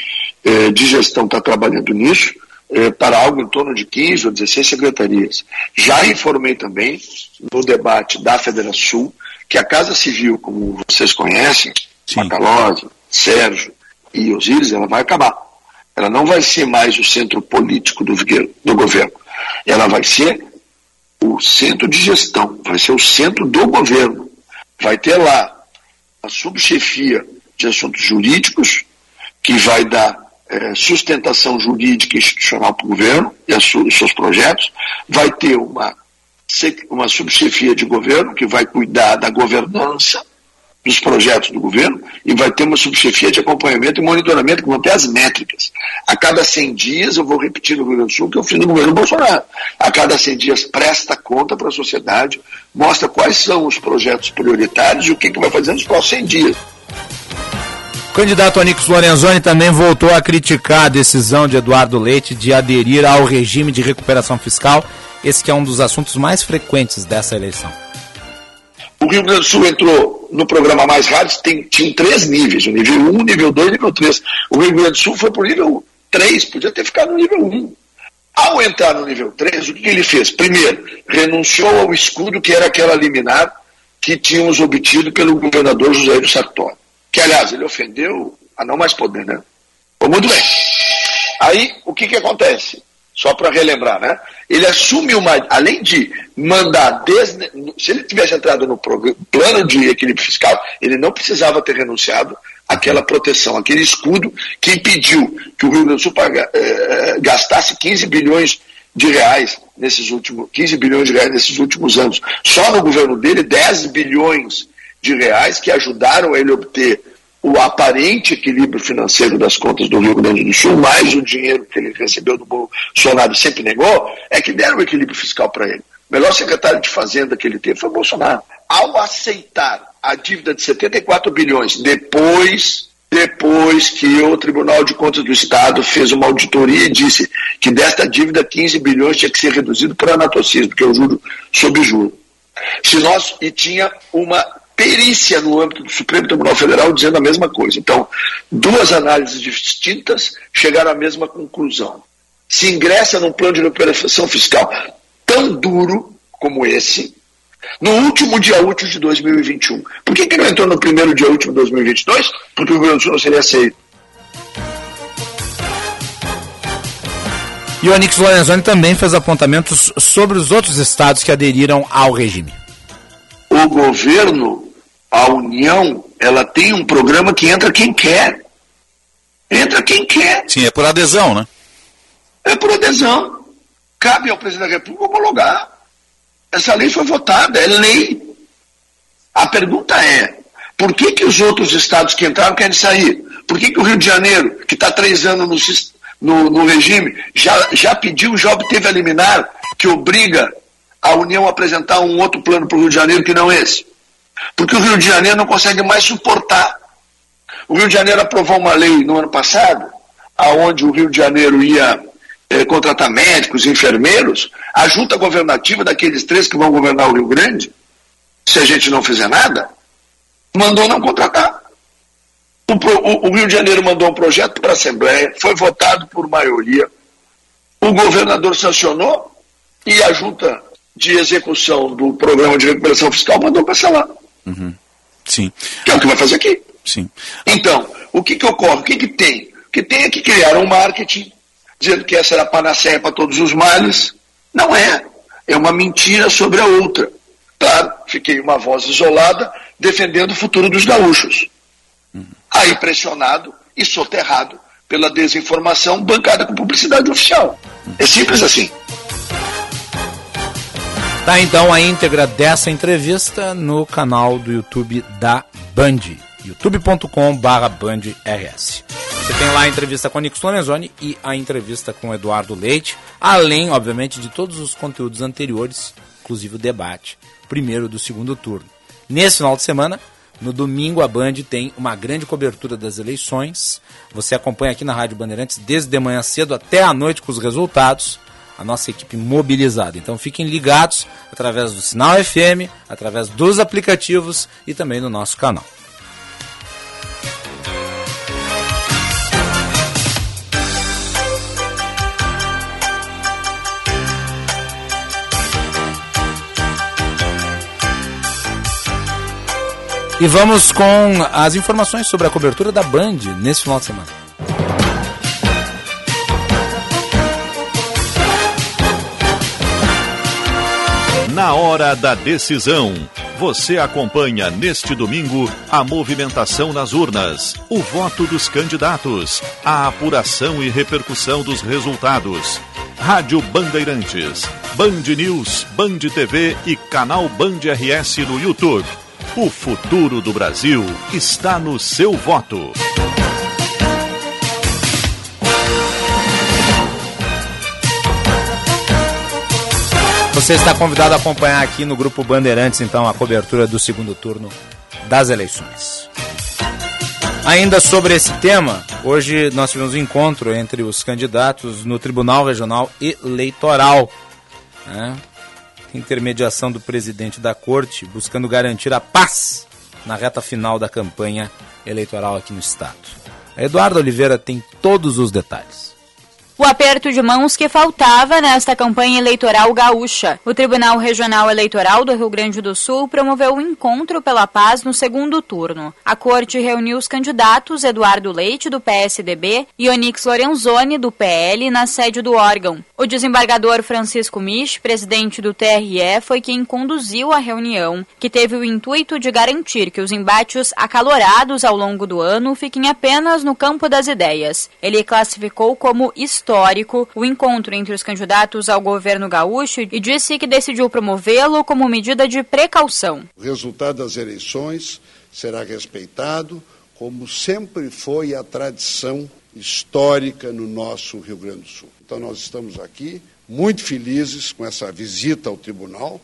eh, de gestão está trabalhando nisso, eh, para algo em torno de 15 ou 16 secretarias. Já informei também, no debate da Federação Sul, que a Casa Civil, como vocês conhecem, Macalose, Sérgio e Osíris, ela vai acabar. Ela não vai ser mais o centro político do, do governo. Ela vai ser o centro de gestão, vai ser o centro do governo. Vai ter lá a subchefia de assuntos jurídicos, que vai dar é, sustentação jurídica institucional para o governo e os seus projetos, vai ter uma, uma subchefia de governo que vai cuidar da governança dos projetos do governo e vai ter uma subchefia de acompanhamento e monitoramento que vão ter as métricas. A cada 100 dias, eu vou repetir no Rio Grande do Sul que eu fiz no governo Bolsonaro. A cada 100 dias presta conta para a sociedade, mostra quais são os projetos prioritários e o que, que vai fazer nos próximos 100 dias. Candidato Onix Lorenzoni também voltou a criticar a decisão de Eduardo Leite de aderir ao regime de recuperação fiscal, esse que é um dos assuntos mais frequentes dessa eleição. O Rio Grande do Sul entrou no programa Mais Rádio, tem, tinha três níveis, o nível 1, nível 2 e nível 3. O Rio Grande do Sul foi para o nível 3, podia ter ficado no nível 1. Ao entrar no nível 3, o que ele fez? Primeiro, renunciou ao escudo que era aquela liminar que tínhamos obtido pelo governador José do Sartori. Que, aliás, ele ofendeu a não mais poder, né? Foi muito bem. Aí, o que, que acontece? Só para relembrar, né? Ele assume uma. Além de mandar. Desne, se ele tivesse entrado no plano de equilíbrio fiscal, ele não precisava ter renunciado àquela proteção, aquele escudo que impediu que o Rio Grande do Sul paga, eh, gastasse 15 bilhões de reais nesses últimos 15 bilhões de reais nesses últimos anos. Só no governo dele, 10 bilhões de reais que ajudaram ele a obter o aparente equilíbrio financeiro das contas do Rio Grande do Sul, mais o dinheiro que ele recebeu do Bolsonaro e sempre negou, é que deram o equilíbrio fiscal para ele. O melhor secretário de Fazenda que ele teve foi o Bolsonaro. Ao aceitar a dívida de 74 bilhões, depois, depois que o Tribunal de Contas do Estado fez uma auditoria e disse que desta dívida 15 bilhões tinha que ser reduzido por anatocismo, que é o juro sob juro. Se nós, e tinha uma perícia no âmbito do Supremo Tribunal Federal dizendo a mesma coisa. Então, duas análises distintas chegaram à mesma conclusão. Se ingressa num plano de recuperação fiscal tão duro como esse, no último dia útil de 2021. Por que, que não entrou no primeiro dia útil de 2022? Porque o Grande do Sul não seria aceito. E o Onix Lorenzoni também fez apontamentos sobre os outros estados que aderiram ao regime. O governo a União, ela tem um programa que entra quem quer. Entra quem quer. Sim, é por adesão, né? É por adesão. Cabe ao presidente da República homologar. Essa lei foi votada, é lei. A pergunta é, por que, que os outros estados que entraram querem sair? Por que, que o Rio de Janeiro, que está três anos no, no, no, regime, já, já pediu, já obteve a liminar que obriga a União a apresentar um outro plano para o Rio de Janeiro que não esse? Porque o Rio de Janeiro não consegue mais suportar. O Rio de Janeiro aprovou uma lei no ano passado, aonde o Rio de Janeiro ia eh, contratar médicos, enfermeiros, a junta governativa daqueles três que vão governar o Rio Grande, se a gente não fizer nada, mandou não contratar. O, o, o Rio de Janeiro mandou um projeto para a Assembleia, foi votado por maioria, o governador sancionou e a junta de execução do programa de recuperação fiscal mandou cancelar. Uhum. Sim. Que é o que vai fazer aqui. Sim. Então, o que, que ocorre? O que, que tem? O que tem é que criaram um marketing dizendo que essa era a panaceia para todos os males. Não é. É uma mentira sobre a outra. Claro, fiquei uma voz isolada defendendo o futuro dos gaúchos. Uhum. Aí pressionado e soterrado pela desinformação bancada com publicidade oficial. É simples assim. Tá então a íntegra dessa entrevista no canal do YouTube da Band, youtube.com/bandrs. Você tem lá a entrevista com Nico Lorenzoni e a entrevista com Eduardo Leite, além, obviamente, de todos os conteúdos anteriores, inclusive o debate, primeiro do segundo turno. Nesse final de semana, no domingo, a Band tem uma grande cobertura das eleições. Você acompanha aqui na Rádio Bandeirantes desde de manhã cedo até a noite com os resultados a nossa equipe mobilizada. Então fiquem ligados através do Sinal FM, através dos aplicativos e também no nosso canal. E vamos com as informações sobre a cobertura da Band nesse final de semana. Na hora da decisão, você acompanha neste domingo a movimentação nas urnas, o voto dos candidatos, a apuração e repercussão dos resultados. Rádio Bandeirantes, Band News, Band TV e canal Band RS no YouTube. O futuro do Brasil está no seu voto. Você está convidado a acompanhar aqui no Grupo Bandeirantes, então, a cobertura do segundo turno das eleições. Ainda sobre esse tema, hoje nós tivemos um encontro entre os candidatos no Tribunal Regional Eleitoral. Né? intermediação do presidente da corte, buscando garantir a paz na reta final da campanha eleitoral aqui no estado. Eduardo Oliveira tem todos os detalhes. O aperto de mãos que faltava nesta campanha eleitoral gaúcha. O Tribunal Regional Eleitoral do Rio Grande do Sul promoveu o um encontro pela paz no segundo turno. A corte reuniu os candidatos Eduardo Leite, do PSDB, e Onix Lorenzoni, do PL, na sede do órgão. O desembargador Francisco Mich, presidente do TRE, foi quem conduziu a reunião, que teve o intuito de garantir que os embates acalorados ao longo do ano fiquem apenas no campo das ideias. Ele classificou como histórico histórico o encontro entre os candidatos ao governo gaúcho e disse que decidiu promovê-lo como medida de precaução. O resultado das eleições será respeitado, como sempre foi a tradição histórica no nosso Rio Grande do Sul. Então, nós estamos aqui muito felizes com essa visita ao tribunal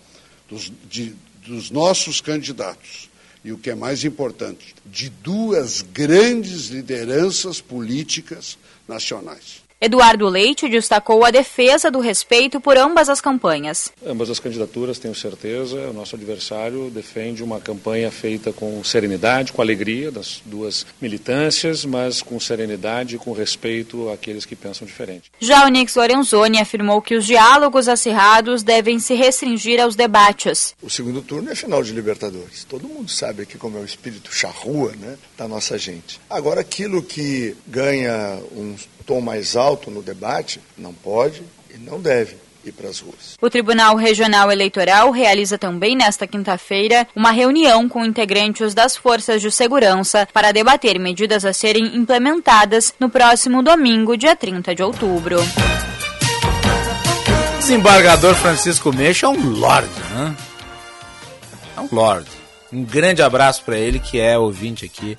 dos, de, dos nossos candidatos. E o que é mais importante, de duas grandes lideranças políticas nacionais. Eduardo Leite destacou a defesa do respeito por ambas as campanhas. Ambas as candidaturas, tenho certeza, o nosso adversário defende uma campanha feita com serenidade, com alegria das duas militâncias, mas com serenidade e com respeito àqueles que pensam diferente. Já o Nix Lorenzoni afirmou que os diálogos acirrados devem se restringir aos debates. O segundo turno é final de Libertadores. Todo mundo sabe aqui como é o espírito charrua né, da nossa gente. Agora, aquilo que ganha um tom mais alto no debate, não pode e não deve ir para as ruas. O Tribunal Regional Eleitoral realiza também nesta quinta-feira uma reunião com integrantes das forças de segurança para debater medidas a serem implementadas no próximo domingo, dia 30 de outubro. O desembargador Francisco Meixa é um lord, né? É um lord. Um grande abraço para ele que é ouvinte aqui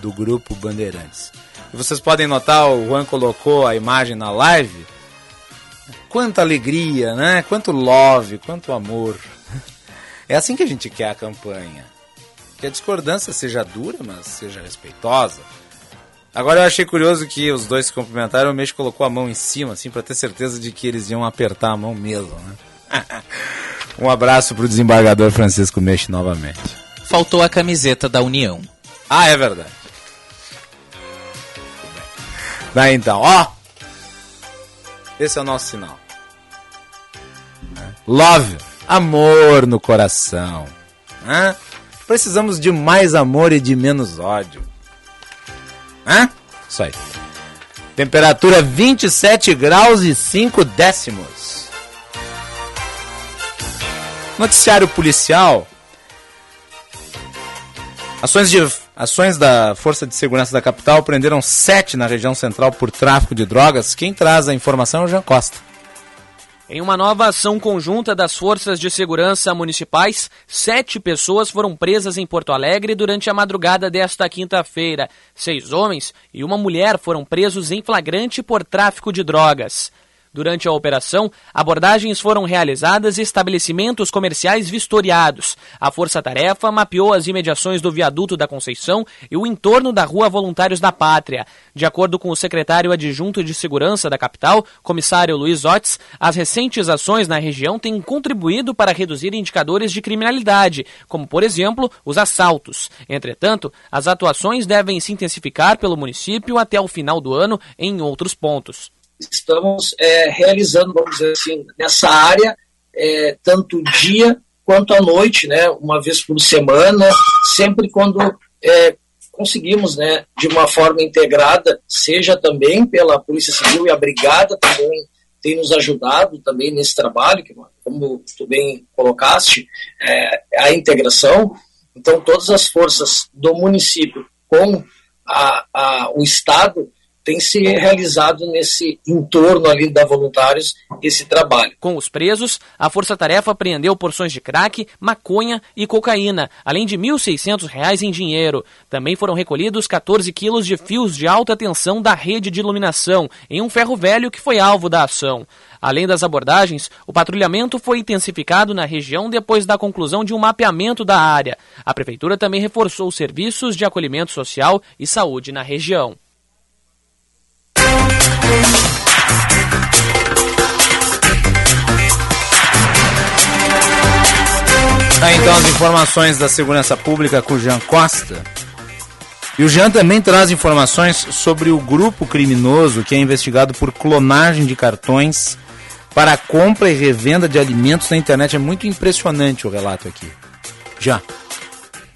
do grupo Bandeirantes. E vocês podem notar, o Juan colocou a imagem na live. Quanta alegria, né? Quanto love, quanto amor. É assim que a gente quer a campanha. Que a discordância seja dura, mas seja respeitosa. Agora eu achei curioso que os dois se cumprimentaram, o Meixo colocou a mão em cima, assim, para ter certeza de que eles iam apertar a mão mesmo, né? um abraço pro desembargador Francisco Meixo novamente. Faltou a camiseta da União. Ah, é verdade. Daí então, ó. Esse é o nosso sinal. Love, amor no coração. Hã? Precisamos de mais amor e de menos ódio. Hã? Isso aí. Temperatura 27 graus e 5 décimos. Noticiário policial. Ações, de, ações da Força de Segurança da capital prenderam sete na região central por tráfico de drogas. Quem traz a informação é o Jean Costa. Em uma nova ação conjunta das forças de segurança municipais, sete pessoas foram presas em Porto Alegre durante a madrugada desta quinta-feira. Seis homens e uma mulher foram presos em flagrante por tráfico de drogas. Durante a operação, abordagens foram realizadas e estabelecimentos comerciais vistoriados. A Força Tarefa mapeou as imediações do viaduto da Conceição e o entorno da Rua Voluntários da Pátria. De acordo com o secretário adjunto de Segurança da capital, comissário Luiz Otis, as recentes ações na região têm contribuído para reduzir indicadores de criminalidade, como, por exemplo, os assaltos. Entretanto, as atuações devem se intensificar pelo município até o final do ano em outros pontos estamos é, realizando, vamos dizer assim, nessa área, é, tanto dia quanto à noite, né, uma vez por semana, sempre quando é, conseguimos, né, de uma forma integrada, seja também pela Polícia Civil e a Brigada também tem nos ajudado também nesse trabalho, que, como tu bem colocaste, é, a integração. Então, todas as forças do município com a, a, o Estado tem se realizado nesse entorno ali da voluntários esse trabalho. Com os presos, a Força Tarefa apreendeu porções de crack, maconha e cocaína, além de R$ 1.600 em dinheiro. Também foram recolhidos 14 quilos de fios de alta tensão da rede de iluminação em um ferro velho que foi alvo da ação. Além das abordagens, o patrulhamento foi intensificado na região depois da conclusão de um mapeamento da área. A Prefeitura também reforçou os serviços de acolhimento social e saúde na região. Aí então as informações da segurança pública com o Jean Costa. E o Jean também traz informações sobre o grupo criminoso que é investigado por clonagem de cartões para compra e revenda de alimentos na internet. É muito impressionante o relato aqui. Já.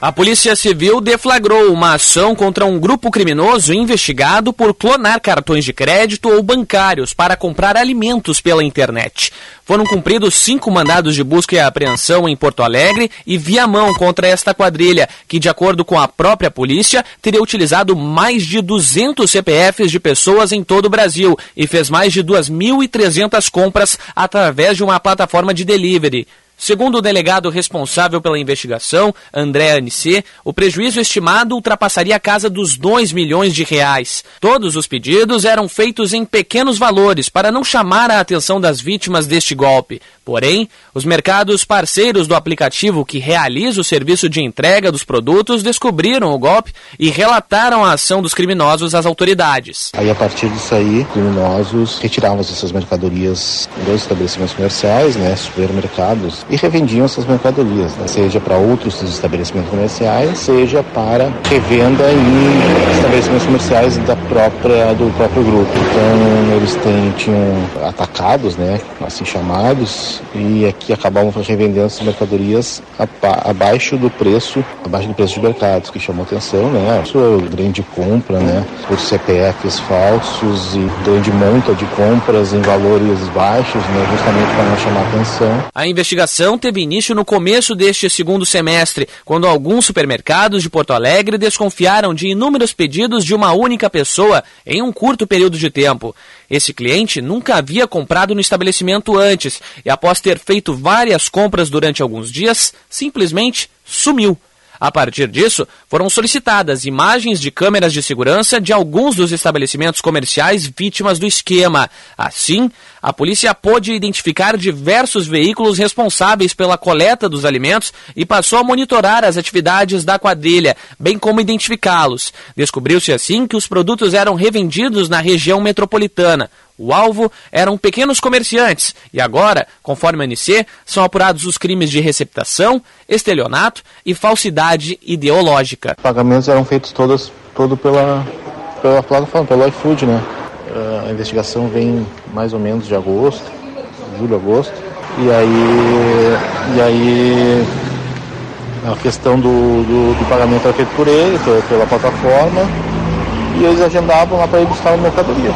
A Polícia Civil deflagrou uma ação contra um grupo criminoso investigado por clonar cartões de crédito ou bancários para comprar alimentos pela internet. Foram cumpridos cinco mandados de busca e apreensão em Porto Alegre e via mão contra esta quadrilha, que, de acordo com a própria polícia, teria utilizado mais de 200 CPFs de pessoas em todo o Brasil e fez mais de 2.300 compras através de uma plataforma de delivery. Segundo o delegado responsável pela investigação, André Anicê, o prejuízo estimado ultrapassaria a casa dos 2 milhões de reais. Todos os pedidos eram feitos em pequenos valores para não chamar a atenção das vítimas deste golpe. Porém, os mercados parceiros do aplicativo que realiza o serviço de entrega dos produtos descobriram o golpe e relataram a ação dos criminosos às autoridades. Aí, a partir disso aí, criminosos retiravam essas mercadorias dos estabelecimentos comerciais, né, supermercados, e revendiam essas mercadorias, né, seja para outros estabelecimentos comerciais, seja para revenda em estabelecimentos comerciais da própria, do próprio grupo. Então, eles têm, tinham atacados, né, assim chamados, e aqui acabavam revendendo essas mercadorias abaixo do preço, abaixo do preço de mercado, que chamou atenção, né? A sua grande compra, né? Por CPFs falsos e grande monta de compras em valores baixos, né? Justamente para não chamar atenção. A investigação teve início no começo deste segundo semestre, quando alguns supermercados de Porto Alegre desconfiaram de inúmeros pedidos de uma única pessoa em um curto período de tempo. Esse cliente nunca havia comprado no estabelecimento antes e, após ter feito várias compras durante alguns dias, simplesmente sumiu. A partir disso, foram solicitadas imagens de câmeras de segurança de alguns dos estabelecimentos comerciais vítimas do esquema. Assim, a polícia pôde identificar diversos veículos responsáveis pela coleta dos alimentos e passou a monitorar as atividades da quadrilha, bem como identificá-los. Descobriu-se assim que os produtos eram revendidos na região metropolitana. O alvo eram pequenos comerciantes e agora, conforme a ANC, são apurados os crimes de receptação, estelionato e falsidade ideológica. Pagamentos eram feitos todos todo pela, pela plataforma, pelo iFood, né? A investigação vem mais ou menos de agosto, julho, agosto. E aí, e aí a questão do, do, do pagamento era feito por ele, pela plataforma, e eles agendavam lá para ir buscar a mercadoria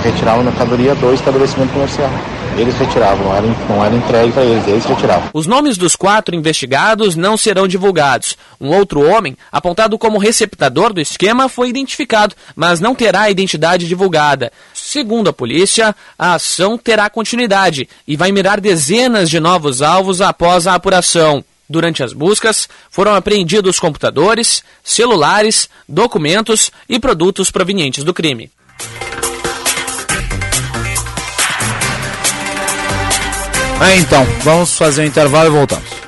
retiravam mercadoria do estabelecimento comercial. Eles retiravam, não era, não era entregue para eles, eles retiravam. Os nomes dos quatro investigados não serão divulgados. Um outro homem, apontado como receptador do esquema, foi identificado, mas não terá a identidade divulgada. Segundo a polícia, a ação terá continuidade e vai mirar dezenas de novos alvos após a apuração. Durante as buscas, foram apreendidos computadores, celulares, documentos e produtos provenientes do crime. Ah, então, vamos fazer um intervalo e voltamos.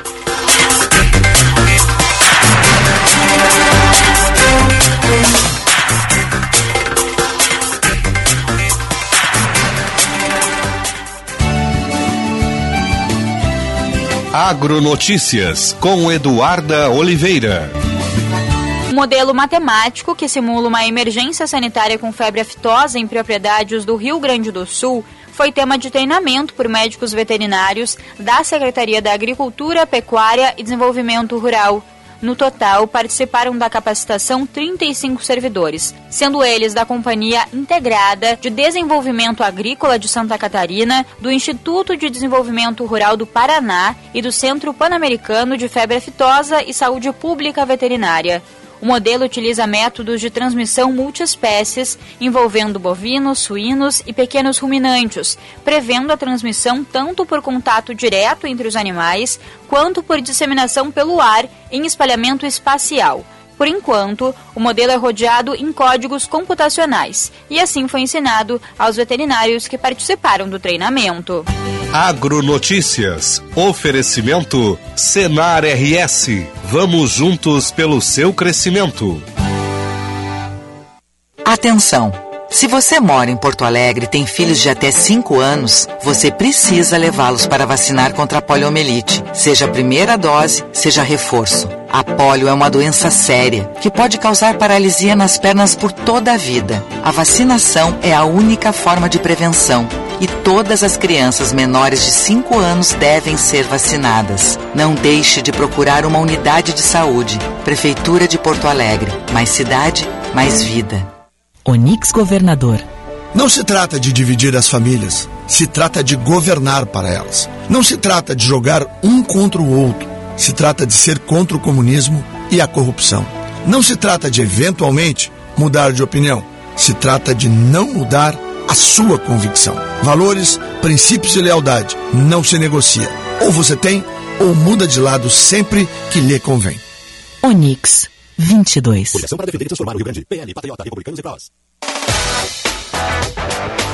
Agronotícias com Eduarda Oliveira. Um modelo matemático que simula uma emergência sanitária com febre aftosa em propriedades do Rio Grande do Sul foi tema de treinamento por médicos veterinários da Secretaria da Agricultura, Pecuária e Desenvolvimento Rural. No total, participaram da capacitação 35 servidores, sendo eles da Companhia Integrada de Desenvolvimento Agrícola de Santa Catarina, do Instituto de Desenvolvimento Rural do Paraná e do Centro Pan-Americano de Febre Aftosa e Saúde Pública Veterinária. O modelo utiliza métodos de transmissão multiespécies, envolvendo bovinos, suínos e pequenos ruminantes, prevendo a transmissão tanto por contato direto entre os animais, quanto por disseminação pelo ar em espalhamento espacial. Por enquanto, o modelo é rodeado em códigos computacionais e assim foi ensinado aos veterinários que participaram do treinamento. Agronotícias. Oferecimento Senar RS. Vamos juntos pelo seu crescimento. Atenção! Se você mora em Porto Alegre e tem filhos de até 5 anos, você precisa levá-los para vacinar contra a poliomielite, seja a primeira dose, seja reforço. A polio é uma doença séria que pode causar paralisia nas pernas por toda a vida. A vacinação é a única forma de prevenção e todas as crianças menores de 5 anos devem ser vacinadas. Não deixe de procurar uma unidade de saúde. Prefeitura de Porto Alegre. Mais cidade, mais vida. Onix Governador. Não se trata de dividir as famílias, se trata de governar para elas. Não se trata de jogar um contra o outro, se trata de ser contra o comunismo e a corrupção. Não se trata de, eventualmente, mudar de opinião, se trata de não mudar a sua convicção. Valores, princípios e lealdade não se negocia. Ou você tem, ou muda de lado sempre que lhe convém. Onix 22. Coligação para defender e transformar o Rio Grande. PL, Patriota, Republicanos e Prós.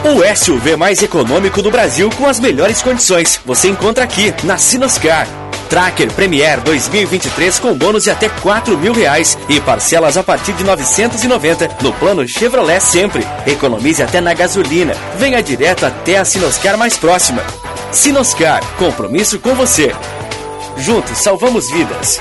O SUV mais econômico do Brasil com as melhores condições. Você encontra aqui, na Sinoscar. Tracker Premier 2023 com bônus de até 4 mil reais e parcelas a partir de 990 no plano Chevrolet Sempre. Economize até na gasolina. Venha direto até a Sinoscar mais próxima. Sinoscar, compromisso com você. Juntos salvamos vidas.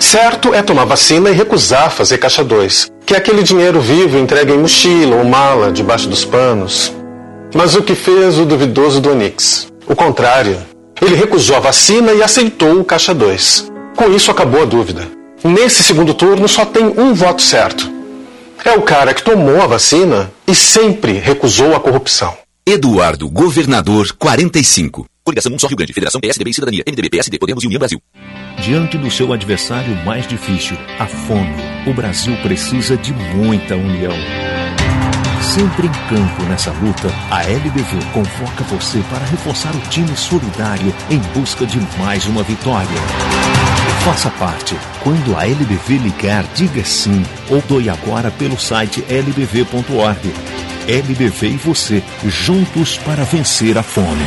Certo é tomar vacina e recusar fazer caixa 2, que é aquele dinheiro vivo entregue em mochila ou mala debaixo dos panos. Mas o que fez o duvidoso do Onix? O contrário. Ele recusou a vacina e aceitou o caixa 2. Com isso acabou a dúvida. Nesse segundo turno só tem um voto certo. É o cara que tomou a vacina e sempre recusou a corrupção. Eduardo Governador 45. Coligação 1 Só Rio Grande, Federação PSDB e Cidadania, MDB, PSD, Podemos e União Brasil. Diante do seu adversário mais difícil, a fome, o Brasil precisa de muita união. Sempre em campo nessa luta, a LBV convoca você para reforçar o time solidário em busca de mais uma vitória. Faça parte. Quando a LBV ligar, diga sim ou doe agora pelo site lbv.org. LBV e você, juntos para vencer a fome.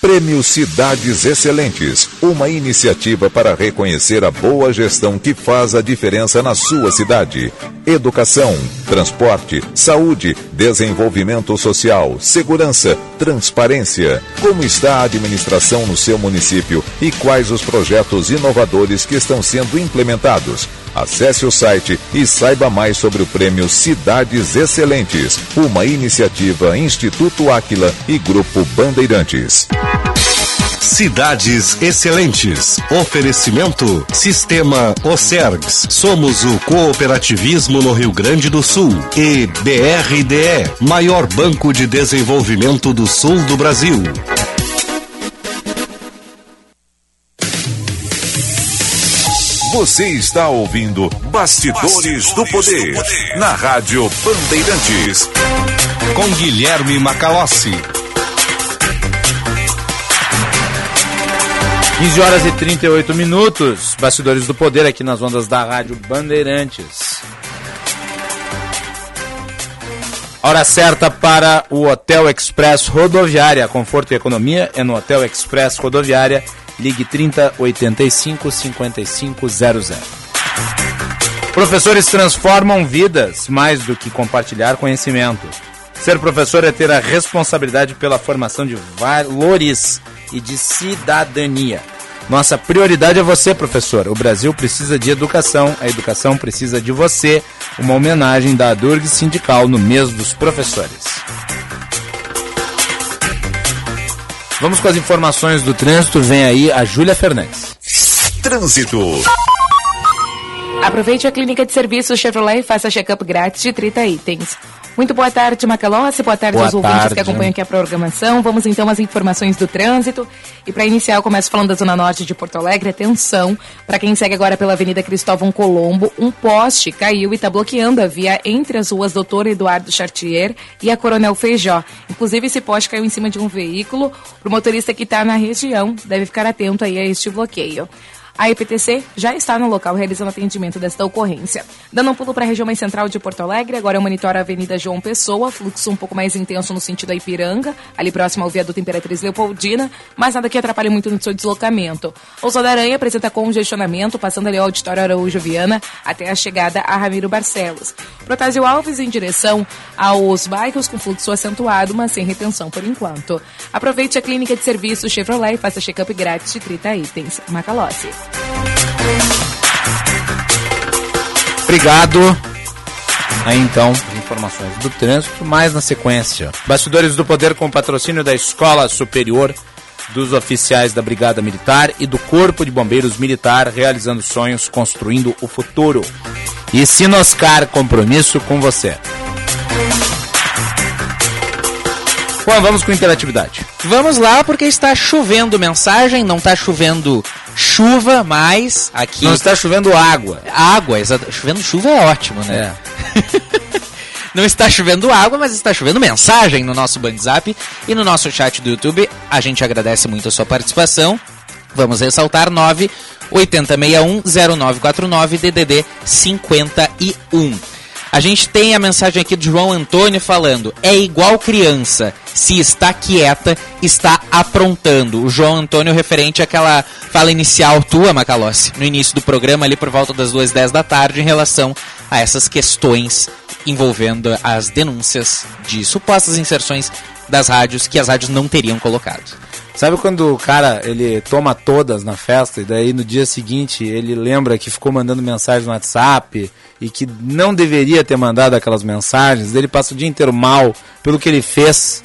Prêmio Cidades Excelentes, uma iniciativa para reconhecer a boa gestão que faz a diferença na sua cidade. Educação, transporte, saúde, desenvolvimento social, segurança, transparência. Como está a administração no seu município e quais os projetos inovadores que estão sendo implementados? Acesse o site e saiba mais sobre o prêmio Cidades Excelentes, uma iniciativa Instituto Áquila e Grupo Bandeirantes. Cidades Excelentes. Oferecimento Sistema Ocergs. Somos o cooperativismo no Rio Grande do Sul. E BRDE, maior banco de desenvolvimento do sul do Brasil. Você está ouvindo Bastidores, Bastidores do, poder, do Poder na Rádio Bandeirantes. Com Guilherme Macalossi. 15 horas e 38 minutos. Bastidores do Poder aqui nas ondas da Rádio Bandeirantes. Hora certa para o Hotel Express Rodoviária. Conforto e economia é no Hotel Express Rodoviária. Ligue 30 85 5500. Professores transformam vidas mais do que compartilhar conhecimento. Ser professor é ter a responsabilidade pela formação de valores e de cidadania. Nossa prioridade é você, professor. O Brasil precisa de educação, a educação precisa de você. Uma homenagem da Durg Sindical no mês dos professores. Vamos com as informações do trânsito. Vem aí a Júlia Fernandes. Trânsito. Aproveite a clínica de serviços Chevrolet e faça check-up grátis de 30 itens. Muito boa tarde, Macalossi. Boa tarde Boa aos ouvintes tarde. que acompanham aqui a programação. Vamos então às informações do trânsito. E para iniciar, eu começo falando da Zona Norte de Porto Alegre. Atenção, para quem segue agora pela Avenida Cristóvão Colombo, um poste caiu e está bloqueando a via entre as ruas Doutor Eduardo Chartier e a Coronel Feijó. Inclusive, esse poste caiu em cima de um veículo. Para o motorista que está na região, deve ficar atento aí a este bloqueio. A EPTC já está no local realizando atendimento desta ocorrência. Dando um pulo para a região mais central de Porto Alegre, agora eu monitoro a Avenida João Pessoa, fluxo um pouco mais intenso no sentido da Ipiranga, ali próximo ao viaduto Imperatriz Leopoldina, mas nada que atrapalhe muito no seu deslocamento. Ousa da Aranha apresenta congestionamento, passando ali ao Auditório Araújo Viana até a chegada a Ramiro Barcelos. Protásio Alves em direção aos bairros com fluxo acentuado, mas sem retenção por enquanto. Aproveite a clínica de serviços Chevrolet e faça check-up grátis de 30 itens. Macalossi. Obrigado. Aí então, informações do trânsito, mais na sequência. Bastidores do Poder com patrocínio da Escola Superior dos Oficiais da Brigada Militar e do Corpo de Bombeiros Militar, realizando sonhos, construindo o futuro. E Sinoscar, compromisso com você. Bom, vamos com interatividade. Vamos lá, porque está chovendo mensagem, não está chovendo chuva, mas aqui. Não está chovendo água. Água, exato. Chovendo chuva é ótimo, né? Não está chovendo água, mas está chovendo mensagem no nosso WhatsApp e no nosso chat do YouTube. A gente agradece muito a sua participação. Vamos ressaltar 9 8061 0949 DDD 51. A gente tem a mensagem aqui do João Antônio falando: é igual criança, se está quieta, está aprontando. O João Antônio referente àquela fala inicial tua, Macalossi, no início do programa, ali por volta das 2h10 da tarde, em relação a essas questões envolvendo as denúncias de supostas inserções das rádios que as rádios não teriam colocado. Sabe quando o cara ele toma todas na festa e daí no dia seguinte ele lembra que ficou mandando mensagem no WhatsApp e que não deveria ter mandado aquelas mensagens, ele passa o dia inteiro mal pelo que ele fez.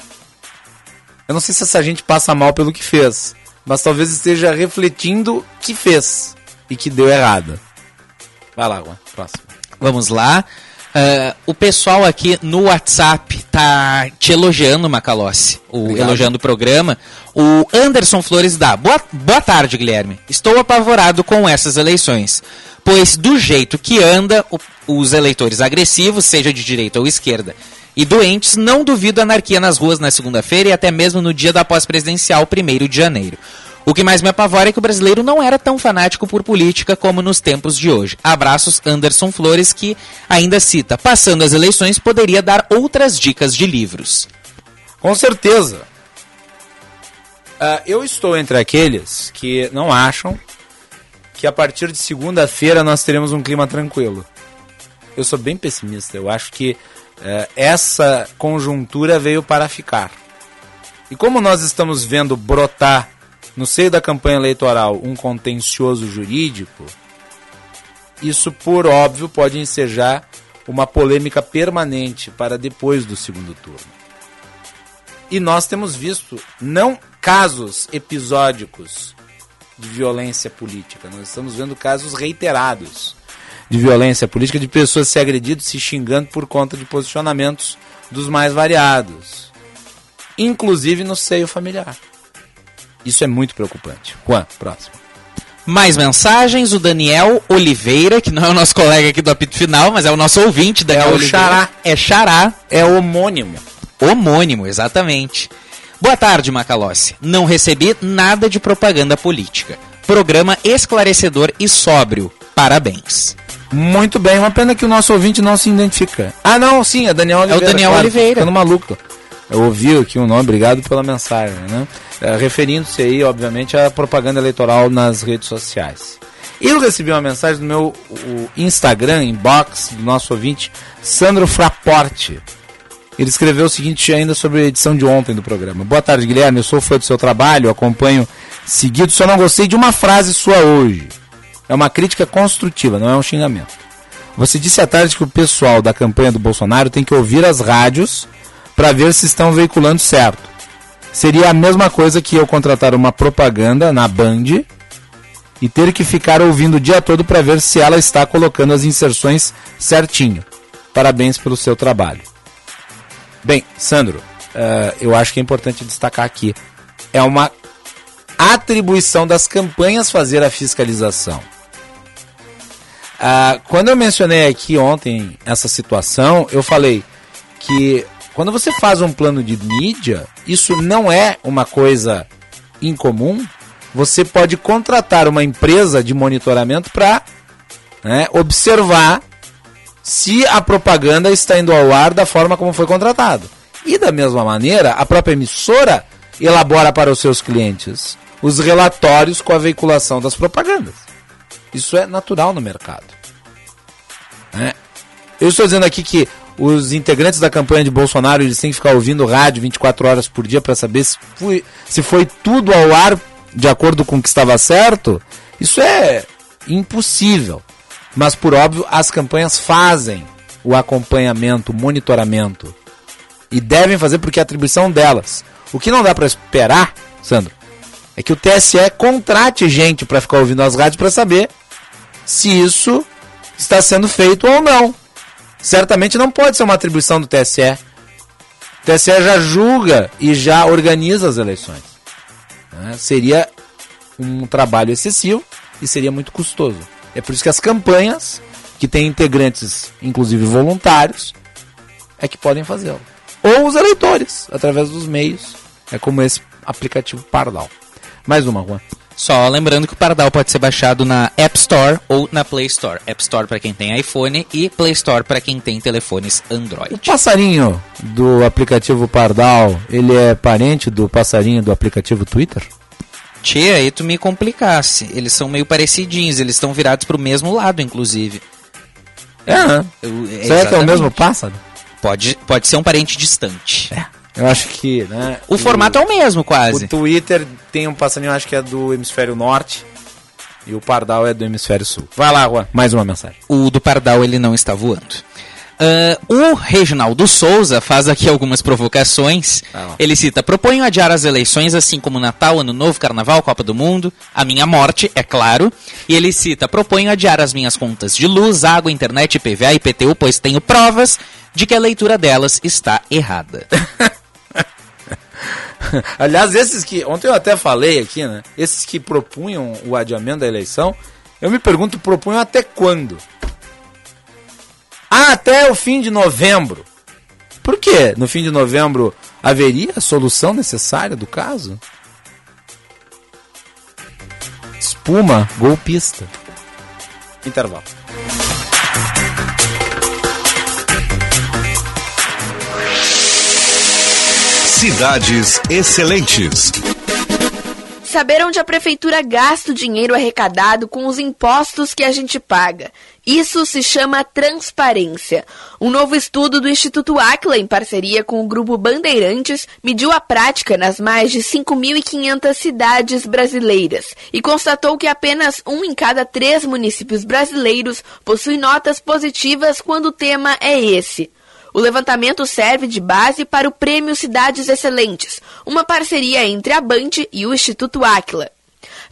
Eu não sei se essa gente passa mal pelo que fez, mas talvez esteja refletindo que fez e que deu errado. Vai lá, Juan, próximo. Vamos lá. Uh, o pessoal aqui no WhatsApp tá te elogiando, Macalossi, o, Obrigado. elogiando o programa. O Anderson Flores dá. Boa, boa tarde, Guilherme. Estou apavorado com essas eleições, pois do jeito que anda, o- os eleitores agressivos, seja de direita ou esquerda, e doentes, não duvido anarquia nas ruas na segunda-feira e até mesmo no dia da pós-presidencial, 1 de janeiro. O que mais me apavora é que o brasileiro não era tão fanático por política como nos tempos de hoje. Abraços, Anderson Flores, que ainda cita: passando as eleições, poderia dar outras dicas de livros. Com certeza. Ah, eu estou entre aqueles que não acham que a partir de segunda-feira nós teremos um clima tranquilo. Eu sou bem pessimista. Eu acho que eh, essa conjuntura veio para ficar. E como nós estamos vendo brotar no seio da campanha eleitoral um contencioso jurídico, isso por óbvio pode ensejar uma polêmica permanente para depois do segundo turno. E nós temos visto não casos episódicos de violência política, nós estamos vendo casos reiterados de violência política, de pessoas se agredindo, se xingando por conta de posicionamentos dos mais variados, inclusive no seio familiar. Isso é muito preocupante. Juan, próximo. Mais mensagens, o Daniel Oliveira, que não é o nosso colega aqui do apito final, mas é o nosso ouvinte, Daniel É o Oliveira. Xará. É Xará. É homônimo. Homônimo, exatamente. Boa tarde, Macalossi. Não recebi nada de propaganda política. Programa esclarecedor e sóbrio. Parabéns. Muito bem, uma pena que o nosso ouvinte não se identifica. Ah, não, sim, é Daniel Oliveira. Daniel Oliveira. Ficando maluco. Eu ouvi aqui o nome, obrigado pela mensagem, né? É, Referindo-se aí, obviamente, à propaganda eleitoral nas redes sociais. Eu recebi uma mensagem no meu Instagram, inbox, do nosso ouvinte, Sandro Fraporte. Ele escreveu o seguinte ainda sobre a edição de ontem do programa. Boa tarde, Guilherme. Eu sou fã do seu trabalho, acompanho seguido, só não gostei de uma frase sua hoje. É uma crítica construtiva, não é um xingamento. Você disse à tarde que o pessoal da campanha do Bolsonaro tem que ouvir as rádios para ver se estão veiculando certo. Seria a mesma coisa que eu contratar uma propaganda na Band e ter que ficar ouvindo o dia todo para ver se ela está colocando as inserções certinho. Parabéns pelo seu trabalho. Bem, Sandro, uh, eu acho que é importante destacar aqui. É uma atribuição das campanhas fazer a fiscalização. Uh, quando eu mencionei aqui ontem essa situação, eu falei que quando você faz um plano de mídia, isso não é uma coisa incomum. Você pode contratar uma empresa de monitoramento para né, observar se a propaganda está indo ao ar da forma como foi contratado. E da mesma maneira, a própria emissora elabora para os seus clientes os relatórios com a veiculação das propagandas. Isso é natural no mercado. É. Eu estou dizendo aqui que os integrantes da campanha de Bolsonaro eles têm que ficar ouvindo rádio 24 horas por dia para saber se foi, se foi tudo ao ar de acordo com o que estava certo. Isso é impossível. Mas, por óbvio, as campanhas fazem o acompanhamento, o monitoramento. E devem fazer porque é atribuição delas. O que não dá para esperar, Sandro, é que o TSE contrate gente para ficar ouvindo as rádios para saber se isso está sendo feito ou não. Certamente não pode ser uma atribuição do TSE. O TSE já julga e já organiza as eleições. Né? Seria um trabalho excessivo e seria muito custoso. É por isso que as campanhas, que têm integrantes, inclusive voluntários, é que podem fazê-lo. Ou os eleitores, através dos meios. É como esse aplicativo Pardal. Mais uma, Juan. Só lembrando que o Pardal pode ser baixado na App Store ou na Play Store. App Store para quem tem iPhone e Play Store para quem tem telefones Android. O passarinho do aplicativo Pardal, ele é parente do passarinho do aplicativo Twitter? Tchê, aí tu me complicasse. Eles são meio parecidinhos, eles estão virados pro mesmo lado, inclusive. É, né? Eu, é, Será que é o mesmo pássaro? Pode, pode ser um parente distante. É. Eu acho que, né? O, o formato é o mesmo, quase. O Twitter tem um passarinho, acho que é do hemisfério norte. E o Pardal é do hemisfério sul. Vai lá, Juan, mais uma mensagem. O do Pardal ele não está voando. Uh, o Reginaldo Souza faz aqui algumas provocações. Ah, ele cita: proponho adiar as eleições, assim como Natal, Ano Novo, Carnaval, Copa do Mundo, a minha morte, é claro. E ele cita: proponho adiar as minhas contas de luz, água, internet, IPVA e IPTU, pois tenho provas de que a leitura delas está errada. Aliás, esses que. Ontem eu até falei aqui, né? Esses que propunham o adiamento da eleição, eu me pergunto, propunham até quando? até o fim de novembro. Por quê? No fim de novembro haveria a solução necessária do caso? Espuma golpista. Intervalo. Cidades Excelentes. Saber onde a prefeitura gasta o dinheiro arrecadado com os impostos que a gente paga. Isso se chama transparência. Um novo estudo do Instituto Aquila, em parceria com o Grupo Bandeirantes, mediu a prática nas mais de 5.500 cidades brasileiras e constatou que apenas um em cada três municípios brasileiros possui notas positivas quando o tema é esse. O levantamento serve de base para o Prêmio Cidades Excelentes, uma parceria entre a Band e o Instituto Aquila.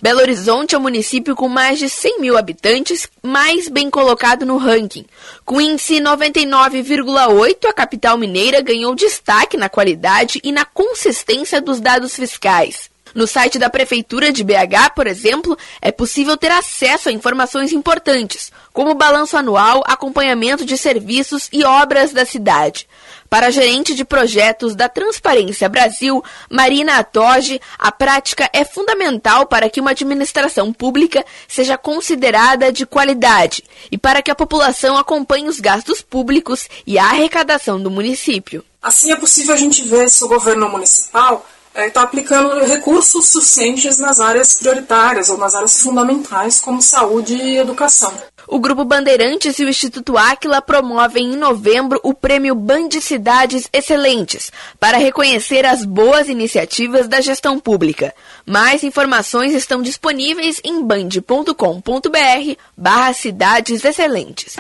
Belo Horizonte é o município com mais de 100 mil habitantes mais bem colocado no ranking. Com índice 99,8, a capital mineira ganhou destaque na qualidade e na consistência dos dados fiscais. No site da Prefeitura de BH, por exemplo, é possível ter acesso a informações importantes, como balanço anual, acompanhamento de serviços e obras da cidade. Para a gerente de projetos da Transparência Brasil, Marina Atoge, a prática é fundamental para que uma administração pública seja considerada de qualidade e para que a população acompanhe os gastos públicos e a arrecadação do município. Assim é possível a gente ver se o governo municipal está é, aplicando recursos suficientes nas áreas prioritárias ou nas áreas fundamentais, como saúde e educação. O Grupo Bandeirantes e o Instituto Áquila promovem em novembro o prêmio Band Cidades Excelentes, para reconhecer as boas iniciativas da gestão pública. Mais informações estão disponíveis em band.com.br barra Cidades Excelentes.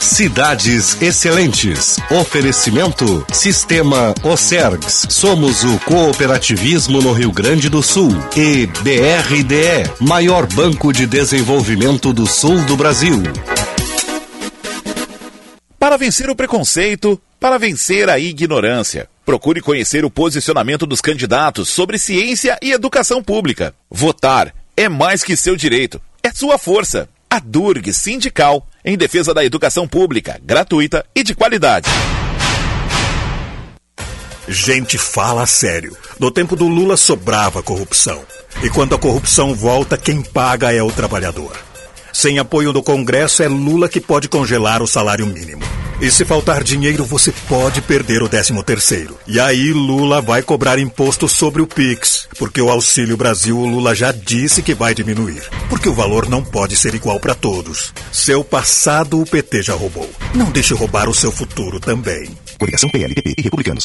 Cidades Excelentes. Oferecimento Sistema Ocergs. Somos o cooperativismo no Rio Grande do Sul. E BRDE, maior banco de desenvolvimento do sul do Brasil. Para vencer o preconceito, para vencer a ignorância. Procure conhecer o posicionamento dos candidatos sobre ciência e educação pública. Votar é mais que seu direito, é sua força. A Durg Sindical, em defesa da educação pública, gratuita e de qualidade. Gente fala sério. No tempo do Lula sobrava corrupção. E quando a corrupção volta, quem paga é o trabalhador. Sem apoio do Congresso, é Lula que pode congelar o salário mínimo. E se faltar dinheiro, você pode perder o 13 terceiro. E aí Lula vai cobrar imposto sobre o Pix, porque o Auxílio Brasil o Lula já disse que vai diminuir. Porque o valor não pode ser igual para todos. Seu passado o PT já roubou. Não deixe roubar o seu futuro também. Coligação PLPP e Republicanos.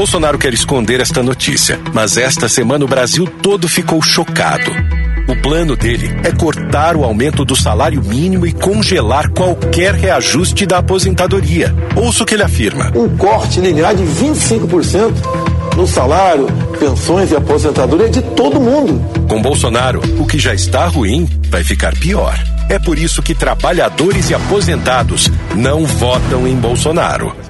Bolsonaro quer esconder esta notícia, mas esta semana o Brasil todo ficou chocado. O plano dele é cortar o aumento do salário mínimo e congelar qualquer reajuste da aposentadoria. Ouça o que ele afirma. Um corte linear de 25% no salário, pensões e aposentadoria de todo mundo. Com Bolsonaro, o que já está ruim vai ficar pior. É por isso que trabalhadores e aposentados não votam em Bolsonaro.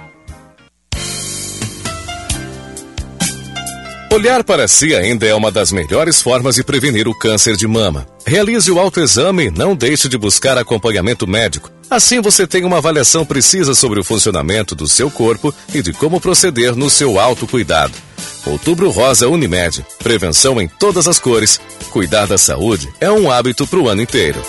Olhar para si ainda é uma das melhores formas de prevenir o câncer de mama. Realize o autoexame e não deixe de buscar acompanhamento médico. Assim você tem uma avaliação precisa sobre o funcionamento do seu corpo e de como proceder no seu autocuidado. Outubro Rosa Unimed. Prevenção em todas as cores. Cuidar da saúde é um hábito para o ano inteiro.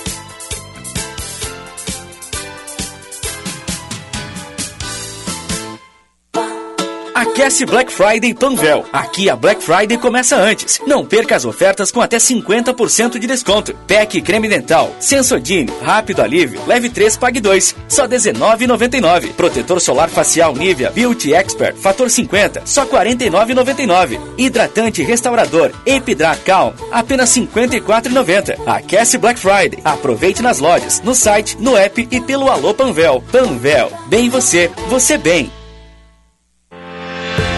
Aquece Black Friday Panvel. Aqui a Black Friday começa antes. Não perca as ofertas com até 50% de desconto. Pack creme dental, Sensodyne, rápido alívio, leve 3, pague 2, só R$19,99. Protetor solar facial Nivea Beauty Expert, fator 50, só R$49,99. Hidratante restaurador Epidrat Calm, apenas R$54,90. Aquece Black Friday. Aproveite nas lojas, no site, no app e pelo Alô Panvel. Panvel, bem você, você bem.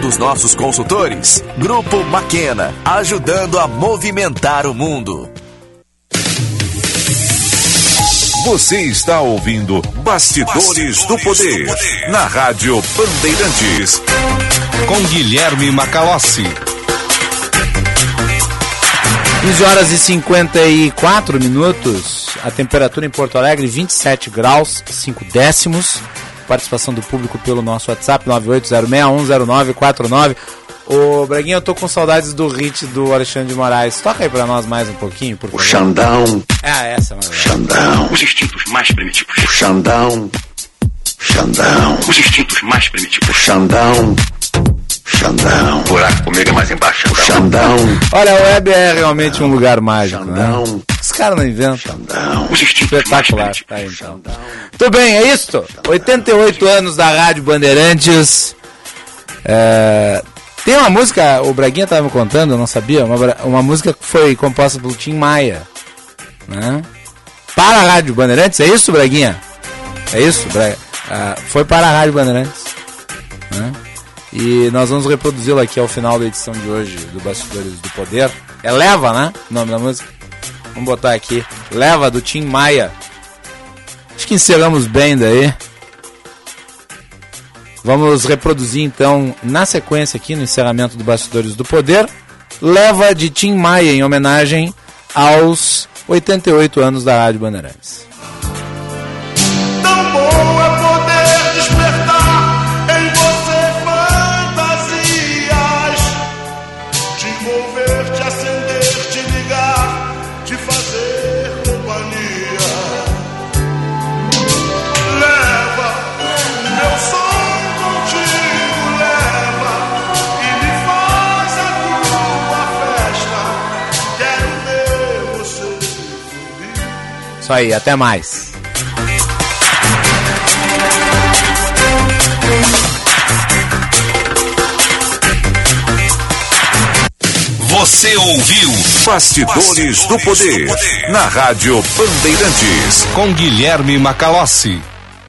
dos nossos consultores. Grupo Maquena, ajudando a movimentar o mundo. Você está ouvindo Bastidores, Bastidores do, poder, do Poder na Rádio Bandeirantes com Guilherme Macalossi. 15 horas e 54 minutos. A temperatura em Porto Alegre 27 graus 5 décimos. Participação do público pelo nosso WhatsApp 980610949. Ô, Braguinha, eu tô com saudades do hit do Alexandre de Moraes. Toca aí pra nós mais um pouquinho, por favor. O Xandão. Ah, essa, mano. Xandão. Os instintos mais primitivos. O Xandão. Xandão. Os instintos mais primitivos. O Xandão. Xandão. Buraco comigo é mais embaixo. O Xandão. Olha, a web é realmente um lugar mágico, Xandão. né? Os caras não inventam. Xandão. Instintos Espetacular. Tá aí, então. Tudo bem, é isso? 88 anos da Rádio Bandeirantes. É... Tem uma música, o Braguinha estava me contando, eu não sabia, uma, uma música que foi composta pelo Tim Maia. Né? Para a Rádio Bandeirantes, é isso, Braguinha? É isso, Braga? Ah, foi para a Rádio Bandeirantes. Né? E nós vamos reproduzi-la aqui ao final da edição de hoje do Bastidores do Poder. É Leva, né? O nome da música. Vamos botar aqui. Leva do Tim Maia. Acho que encerramos bem daí. Vamos reproduzir então, na sequência aqui, no encerramento do Bastidores do Poder, Leva de Tim Maia, em homenagem aos 88 anos da Rádio Bandeirantes. Isso aí, até mais. Você ouviu Bastidores, do, poder, na Rádio Bandeirantes. Com Guilherme Macalossi.